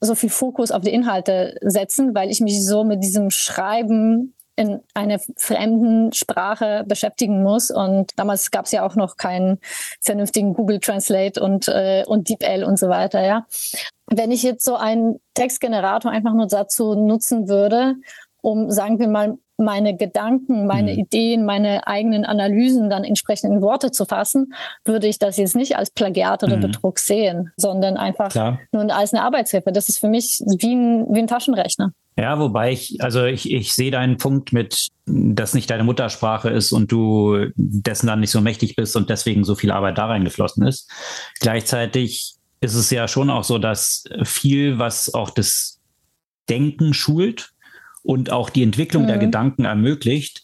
so viel Fokus auf die Inhalte setzen, weil ich mich so mit diesem Schreiben in einer fremden Sprache beschäftigen muss. Und damals gab es ja auch noch keinen vernünftigen Google Translate und, äh, und DeepL und so weiter, ja. Wenn ich jetzt so einen Textgenerator einfach nur dazu nutzen würde, um, sagen wir mal, meine Gedanken, meine mhm. Ideen, meine eigenen Analysen dann entsprechend in Worte zu fassen, würde ich das jetzt nicht als Plagiat oder mhm. Betrug sehen, sondern einfach Klar. nur als eine Arbeitshilfe. Das ist für mich wie ein, wie ein Taschenrechner. Ja, wobei ich, also ich, ich sehe deinen Punkt mit, dass nicht deine Muttersprache ist und du dessen dann nicht so mächtig bist und deswegen so viel Arbeit da reingeflossen ist. Gleichzeitig ist es ja schon auch so, dass viel, was auch das Denken schult und auch die Entwicklung mhm. der Gedanken ermöglicht,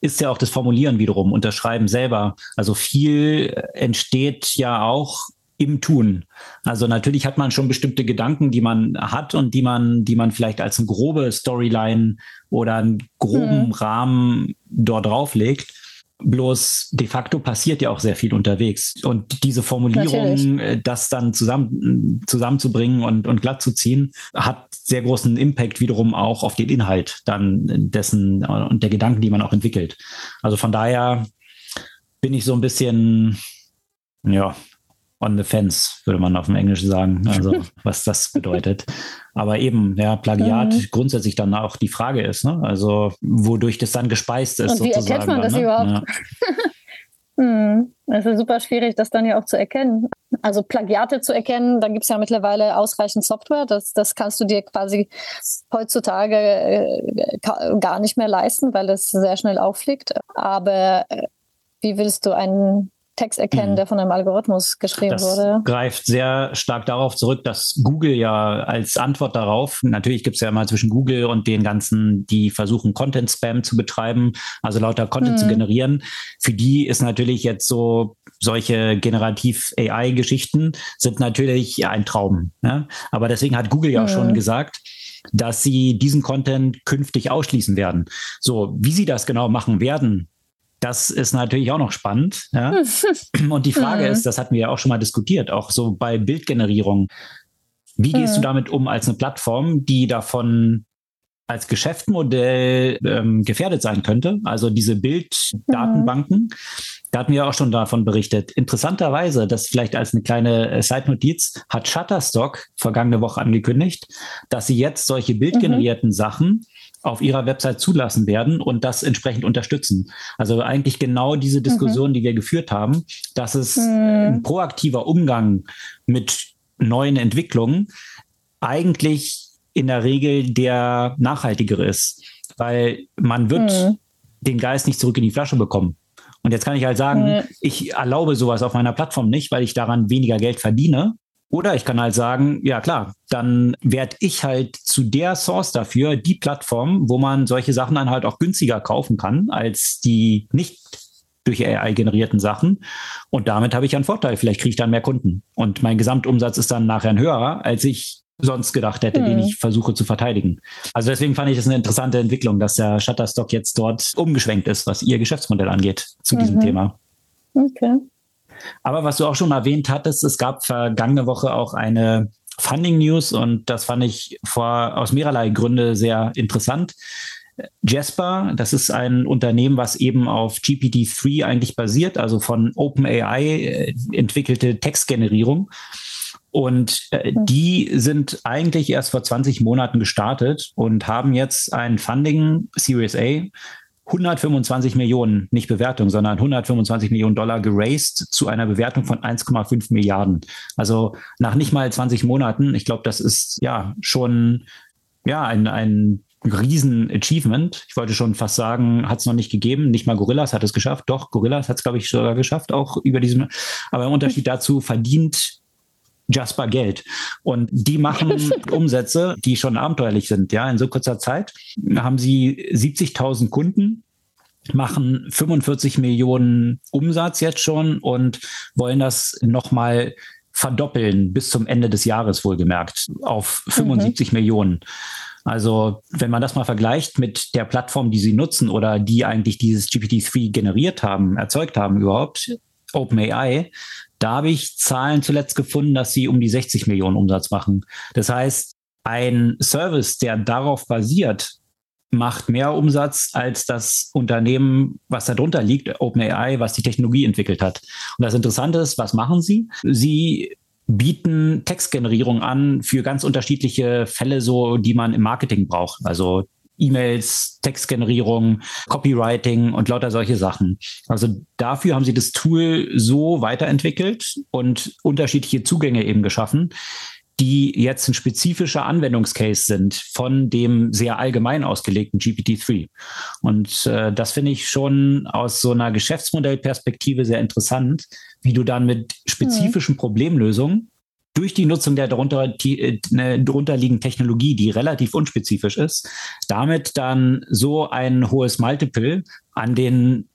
ist ja auch das Formulieren wiederum und das Schreiben selber. Also viel entsteht ja auch im Tun. Also natürlich hat man schon bestimmte Gedanken, die man hat und die man, die man vielleicht als eine grobe Storyline oder einen groben mhm. Rahmen dort drauflegt. Bloß de facto passiert ja auch sehr viel unterwegs. Und diese Formulierung, Natürlich. Äh, das dann zusammen, zusammenzubringen und, und glatt zu ziehen, hat sehr großen Impact wiederum auch auf den Inhalt dann dessen und der Gedanken, die man auch entwickelt. Also von daher bin ich so ein bisschen, ja, on the fence, würde man auf dem Englisch sagen, also was das bedeutet. Aber eben, ja, Plagiat mhm. grundsätzlich dann auch die Frage ist, ne? also wodurch das dann gespeist ist. Und wie erkennt man das ne? überhaupt? Ja. hm. Es ist super schwierig, das dann ja auch zu erkennen. Also Plagiate zu erkennen, da gibt es ja mittlerweile ausreichend Software. Das, das kannst du dir quasi heutzutage äh, gar nicht mehr leisten, weil das sehr schnell auffliegt. Aber äh, wie willst du einen Text erkennen, mhm. der von einem Algorithmus geschrieben das wurde. greift sehr stark darauf zurück, dass Google ja als Antwort darauf, natürlich gibt es ja immer zwischen Google und den ganzen, die versuchen, Content-Spam zu betreiben, also lauter Content mhm. zu generieren. Für die ist natürlich jetzt so solche generativ AI-Geschichten sind natürlich ein Traum. Ja? Aber deswegen hat Google ja auch schon mhm. gesagt, dass sie diesen Content künftig ausschließen werden. So, wie sie das genau machen werden, das ist natürlich auch noch spannend. Ja? Und die Frage mhm. ist, das hatten wir ja auch schon mal diskutiert, auch so bei Bildgenerierung. Wie gehst mhm. du damit um als eine Plattform, die davon als Geschäftsmodell ähm, gefährdet sein könnte? Also diese Bilddatenbanken. Mhm. Da hatten wir auch schon davon berichtet. Interessanterweise, das vielleicht als eine kleine äh, Side-Notiz, hat Shutterstock vergangene Woche angekündigt, dass sie jetzt solche bildgenerierten mhm. Sachen auf ihrer Website zulassen werden und das entsprechend unterstützen. Also eigentlich genau diese Diskussion, mhm. die wir geführt haben, dass es mhm. ein proaktiver Umgang mit neuen Entwicklungen eigentlich in der Regel der nachhaltigere ist, weil man wird mhm. den Geist nicht zurück in die Flasche bekommen. Und jetzt kann ich halt sagen, ich erlaube sowas auf meiner Plattform nicht, weil ich daran weniger Geld verdiene. Oder ich kann halt sagen, ja klar, dann werde ich halt zu der Source dafür, die Plattform, wo man solche Sachen dann halt auch günstiger kaufen kann als die nicht durch AI generierten Sachen. Und damit habe ich einen Vorteil. Vielleicht kriege ich dann mehr Kunden. Und mein Gesamtumsatz ist dann nachher ein höherer, als ich sonst gedacht hätte, hm. den ich versuche zu verteidigen. Also deswegen fand ich es eine interessante Entwicklung, dass der Shutterstock jetzt dort umgeschwenkt ist, was ihr Geschäftsmodell angeht zu mhm. diesem Thema. Okay. Aber was du auch schon erwähnt hattest, es gab vergangene Woche auch eine Funding News und das fand ich vor, aus mehrerlei Gründe sehr interessant. Jasper, das ist ein Unternehmen, was eben auf GPT-3 eigentlich basiert, also von OpenAI äh, entwickelte Textgenerierung. Und äh, hm. die sind eigentlich erst vor 20 Monaten gestartet und haben jetzt ein Funding, Series A, 125 Millionen, nicht Bewertung, sondern 125 Millionen Dollar geraced zu einer Bewertung von 1,5 Milliarden. Also nach nicht mal 20 Monaten, ich glaube, das ist ja schon ja ein, ein Riesen-Achievement. Ich wollte schon fast sagen, hat es noch nicht gegeben. Nicht mal Gorillas hat es geschafft. Doch, Gorillas hat es, glaube ich, sogar geschafft, auch über diesem. Aber im Unterschied dazu verdient Jasper Geld. Und die machen Umsätze, die schon abenteuerlich sind. Ja, in so kurzer Zeit haben sie 70.000 Kunden, machen 45 Millionen Umsatz jetzt schon und wollen das nochmal verdoppeln bis zum Ende des Jahres wohlgemerkt auf 75 mhm. Millionen. Also wenn man das mal vergleicht mit der Plattform, die sie nutzen oder die eigentlich dieses GPT-3 generiert haben, erzeugt haben überhaupt, OpenAI, da habe ich Zahlen zuletzt gefunden, dass sie um die 60 Millionen Umsatz machen. Das heißt, ein Service, der darauf basiert, macht mehr Umsatz als das Unternehmen, was darunter liegt, OpenAI, was die Technologie entwickelt hat. Und das Interessante ist, was machen sie? Sie bieten Textgenerierung an für ganz unterschiedliche Fälle, so die man im Marketing braucht. Also E-Mails, Textgenerierung, Copywriting und lauter solche Sachen. Also dafür haben sie das Tool so weiterentwickelt und unterschiedliche Zugänge eben geschaffen, die jetzt ein spezifischer Anwendungscase sind von dem sehr allgemein ausgelegten GPT-3. Und äh, das finde ich schon aus so einer Geschäftsmodellperspektive sehr interessant, wie du dann mit spezifischen mhm. Problemlösungen durch die Nutzung der darunter, die, äh, ne, darunter liegenden Technologie, die relativ unspezifisch ist, damit dann so ein hohes Multiple an den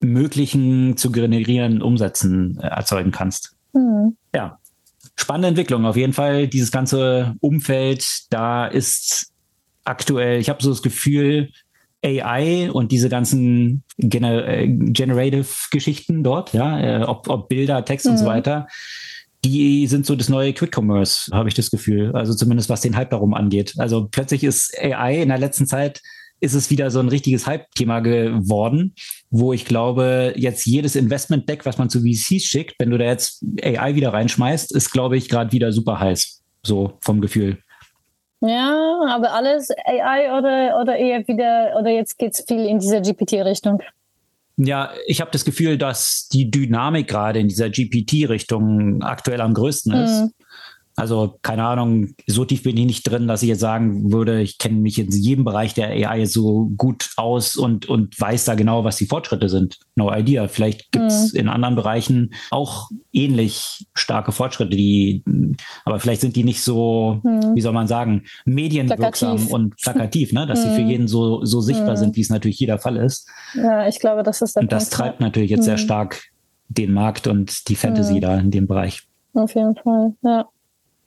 möglichen zu generierenden Umsätzen äh, erzeugen kannst. Mhm. Ja, spannende Entwicklung. Auf jeden Fall dieses ganze Umfeld, da ist aktuell, ich habe so das Gefühl, AI und diese ganzen Gener äh, Generative-Geschichten dort, ja, äh, ob, ob Bilder, Text mhm. und so mhm. weiter, die sind so das neue Quick Commerce, habe ich das Gefühl. Also zumindest was den Hype darum angeht. Also plötzlich ist AI in der letzten Zeit ist es wieder so ein richtiges Hype-Thema geworden, wo ich glaube, jetzt jedes Investment-Deck, was man zu VCs schickt, wenn du da jetzt AI wieder reinschmeißt, ist, glaube ich, gerade wieder super heiß. So vom Gefühl. Ja, aber alles AI oder, oder eher wieder, oder jetzt geht es viel in diese GPT-Richtung? Ja, ich habe das Gefühl, dass die Dynamik gerade in dieser GPT-Richtung aktuell am größten ist. Mhm. Also keine Ahnung, so tief bin ich nicht drin, dass ich jetzt sagen würde, ich kenne mich in jedem Bereich der AI so gut aus und, und weiß da genau, was die Fortschritte sind. No idea. Vielleicht gibt es mhm. in anderen Bereichen auch ähnlich starke Fortschritte, die, aber vielleicht sind die nicht so, mhm. wie soll man sagen, medienwirksam plakativ. und plakativ, ne? dass mhm. sie für mhm. jeden so, so sichtbar sind, mhm. wie es natürlich jeder Fall ist. Ja, ich glaube, das ist der Und das Punkt, treibt natürlich jetzt sehr mhm. stark den Markt und die Fantasy da in dem Bereich. Auf jeden Fall, ja.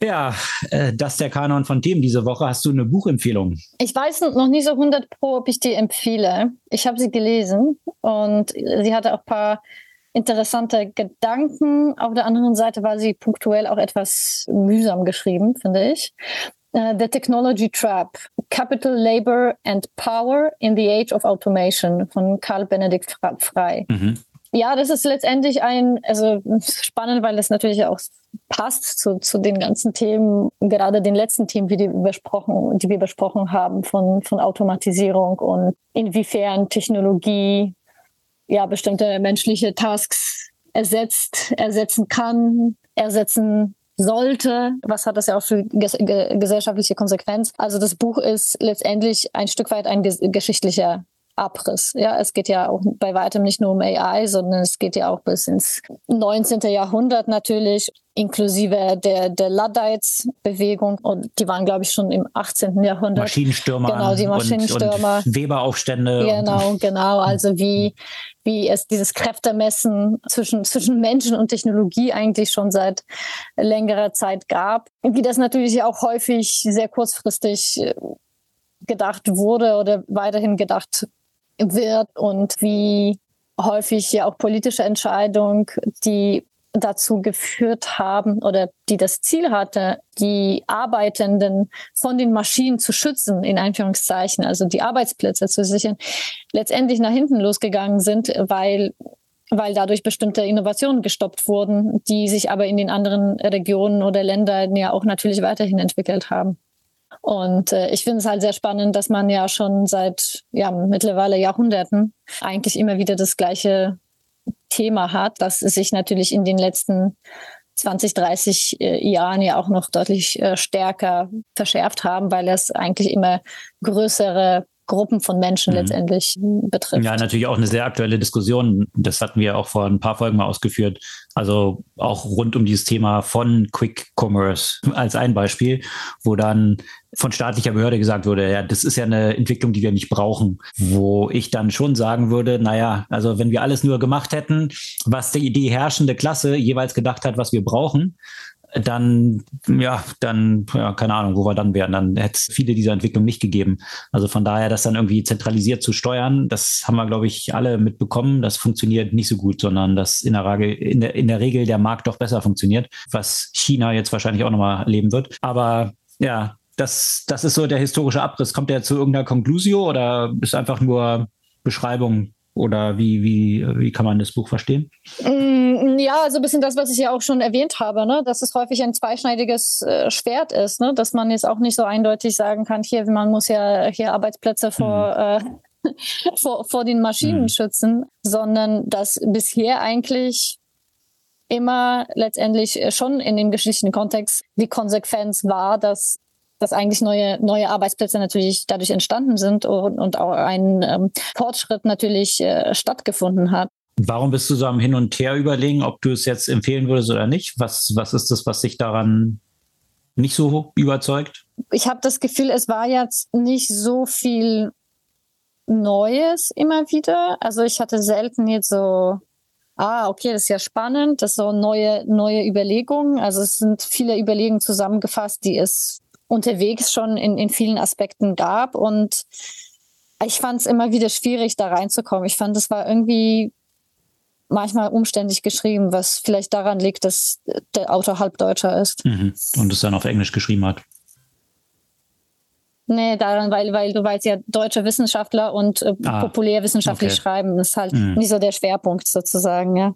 Ja, äh, das ist der Kanon von Themen diese Woche. Hast du eine Buchempfehlung? Ich weiß noch nicht so 100 Pro, ob ich die empfehle. Ich habe sie gelesen und sie hatte auch ein paar interessante Gedanken. Auf der anderen Seite war sie punktuell auch etwas mühsam geschrieben, finde ich. Uh, the Technology Trap, Capital, Labor and Power in the Age of Automation von Karl Benedikt Frey. Mhm. Ja, das ist letztendlich ein, also spannend, weil das natürlich auch passt zu, zu den ganzen Themen, gerade den letzten Themen, die, besprochen, die wir besprochen haben, von, von Automatisierung und inwiefern Technologie ja bestimmte menschliche Tasks ersetzt, ersetzen kann, ersetzen sollte. Was hat das ja auch für ges gesellschaftliche Konsequenz? Also das Buch ist letztendlich ein Stück weit ein ges geschichtlicher Abriss. Ja, es geht ja auch bei weitem nicht nur um AI, sondern es geht ja auch bis ins 19. Jahrhundert natürlich. inklusive der, der Luddites-Bewegung. Und die waren, glaube ich, schon im 18. Jahrhundert. Maschinenstürmer. Genau, die Maschinenstürmer. Und, und Weberaufstände. Genau, genau. Also wie, wie es dieses Kräftemessen zwischen, zwischen Menschen und Technologie eigentlich schon seit längerer Zeit gab. Wie das natürlich auch häufig sehr kurzfristig äh, gedacht wurde oder weiterhin gedacht wird und wie häufig ja auch politische Entscheidungen, die dazu geführt haben oder die das Ziel hatte, die Arbeitenden von den Maschinen zu schützen, in Anführungszeichen, also die Arbeitsplätze zu sichern, letztendlich nach hinten losgegangen sind, weil weil dadurch bestimmte Innovationen gestoppt wurden, die sich aber in den anderen Regionen oder Ländern ja auch natürlich weiterhin entwickelt haben. Und äh, ich finde es halt sehr spannend, dass man ja schon seit ja mittlerweile Jahrhunderten eigentlich immer wieder das gleiche Thema hat, das sich natürlich in den letzten 20, 30 äh, Jahren ja auch noch deutlich äh, stärker verschärft haben, weil es eigentlich immer größere Gruppen von Menschen mhm. letztendlich betrifft. Ja, natürlich auch eine sehr aktuelle Diskussion. Das hatten wir auch vor ein paar Folgen mal ausgeführt. Also auch rund um dieses Thema von Quick Commerce als ein Beispiel, wo dann von staatlicher Behörde gesagt wurde, ja, das ist ja eine Entwicklung, die wir nicht brauchen. Wo ich dann schon sagen würde, naja, also wenn wir alles nur gemacht hätten, was die, die herrschende Klasse jeweils gedacht hat, was wir brauchen, dann, ja, dann, ja, keine Ahnung, wo wir dann wären. Dann hätte es viele dieser Entwicklungen nicht gegeben. Also von daher, das dann irgendwie zentralisiert zu steuern, das haben wir, glaube ich, alle mitbekommen. Das funktioniert nicht so gut, sondern dass in der, Regel, in der, in der Regel der Markt doch besser funktioniert, was China jetzt wahrscheinlich auch nochmal erleben wird. Aber ja, das, das ist so der historische Abriss. Kommt der zu irgendeiner Conclusio oder ist einfach nur Beschreibung oder wie, wie, wie kann man das Buch verstehen? Mm, ja, also ein bisschen das, was ich ja auch schon erwähnt habe, ne? dass es häufig ein zweischneidiges äh, Schwert ist, ne? dass man jetzt auch nicht so eindeutig sagen kann, hier, man muss ja hier Arbeitsplätze vor, mhm. äh, vor, vor den Maschinen mhm. schützen, sondern dass bisher eigentlich immer letztendlich schon in dem geschichtlichen Kontext die Konsequenz war, dass dass eigentlich neue, neue Arbeitsplätze natürlich dadurch entstanden sind und, und auch ein ähm, Fortschritt natürlich äh, stattgefunden hat. Warum bist du so am Hin und Her überlegen, ob du es jetzt empfehlen würdest oder nicht? Was, was ist das, was dich daran nicht so überzeugt? Ich habe das Gefühl, es war jetzt nicht so viel Neues immer wieder. Also ich hatte selten jetzt so, ah, okay, das ist ja spannend, das ist so neue, neue Überlegungen. Also es sind viele Überlegungen zusammengefasst, die es unterwegs schon in, in vielen Aspekten gab. Und ich fand es immer wieder schwierig, da reinzukommen. Ich fand, es war irgendwie manchmal umständlich geschrieben, was vielleicht daran liegt, dass der Autor Halbdeutscher ist. Mhm. Und es dann auf Englisch geschrieben hat. Nee, daran, weil, weil du weißt ja, deutsche Wissenschaftler und äh, ah, populärwissenschaftlich okay. schreiben, ist halt mhm. nicht so der Schwerpunkt sozusagen, ja.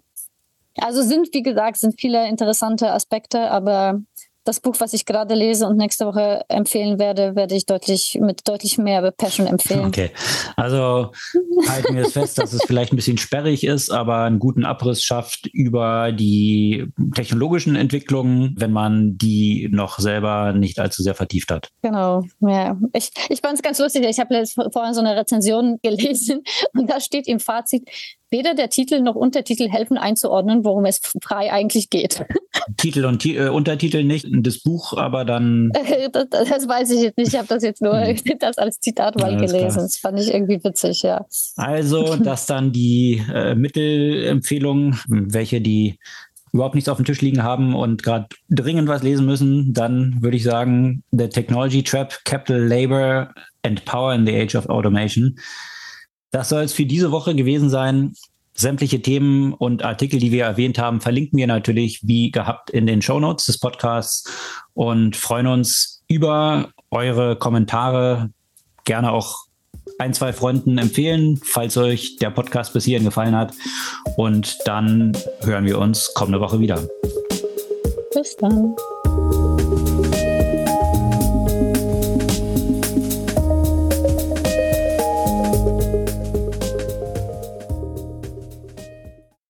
Also sind, wie gesagt, sind viele interessante Aspekte, aber das Buch, was ich gerade lese und nächste Woche empfehlen werde, werde ich deutlich mit deutlich mehr Passion empfehlen. Okay, also halten wir es fest, dass es vielleicht ein bisschen sperrig ist, aber einen guten Abriss schafft über die technologischen Entwicklungen, wenn man die noch selber nicht allzu sehr vertieft hat. Genau, ja. Ich, ich fand es ganz lustig. Ich habe vorhin so eine Rezension gelesen und da steht im Fazit, weder der Titel noch Untertitel helfen einzuordnen, worum es frei eigentlich geht. Titel und äh, Untertitel nicht, das Buch, aber dann. das, das, weiß ich jetzt nicht. Ich habe das jetzt nur hm. das als Zitat mal gelesen. Klar. Das fand ich irgendwie witzig, ja. Also, das dann die äh, Mittelempfehlungen, welche die überhaupt nichts auf dem Tisch liegen haben und gerade dringend was lesen müssen, dann würde ich sagen, The Technology Trap, Capital Labor and Power in the Age of Automation. Das soll es für diese Woche gewesen sein. Sämtliche Themen und Artikel, die wir erwähnt haben, verlinken wir natürlich wie gehabt in den Show Notes des Podcasts und freuen uns über eure Kommentare. Gerne auch ein, zwei Freunden empfehlen, falls euch der Podcast bis hierhin gefallen hat. Und dann hören wir uns kommende Woche wieder. Bis dann.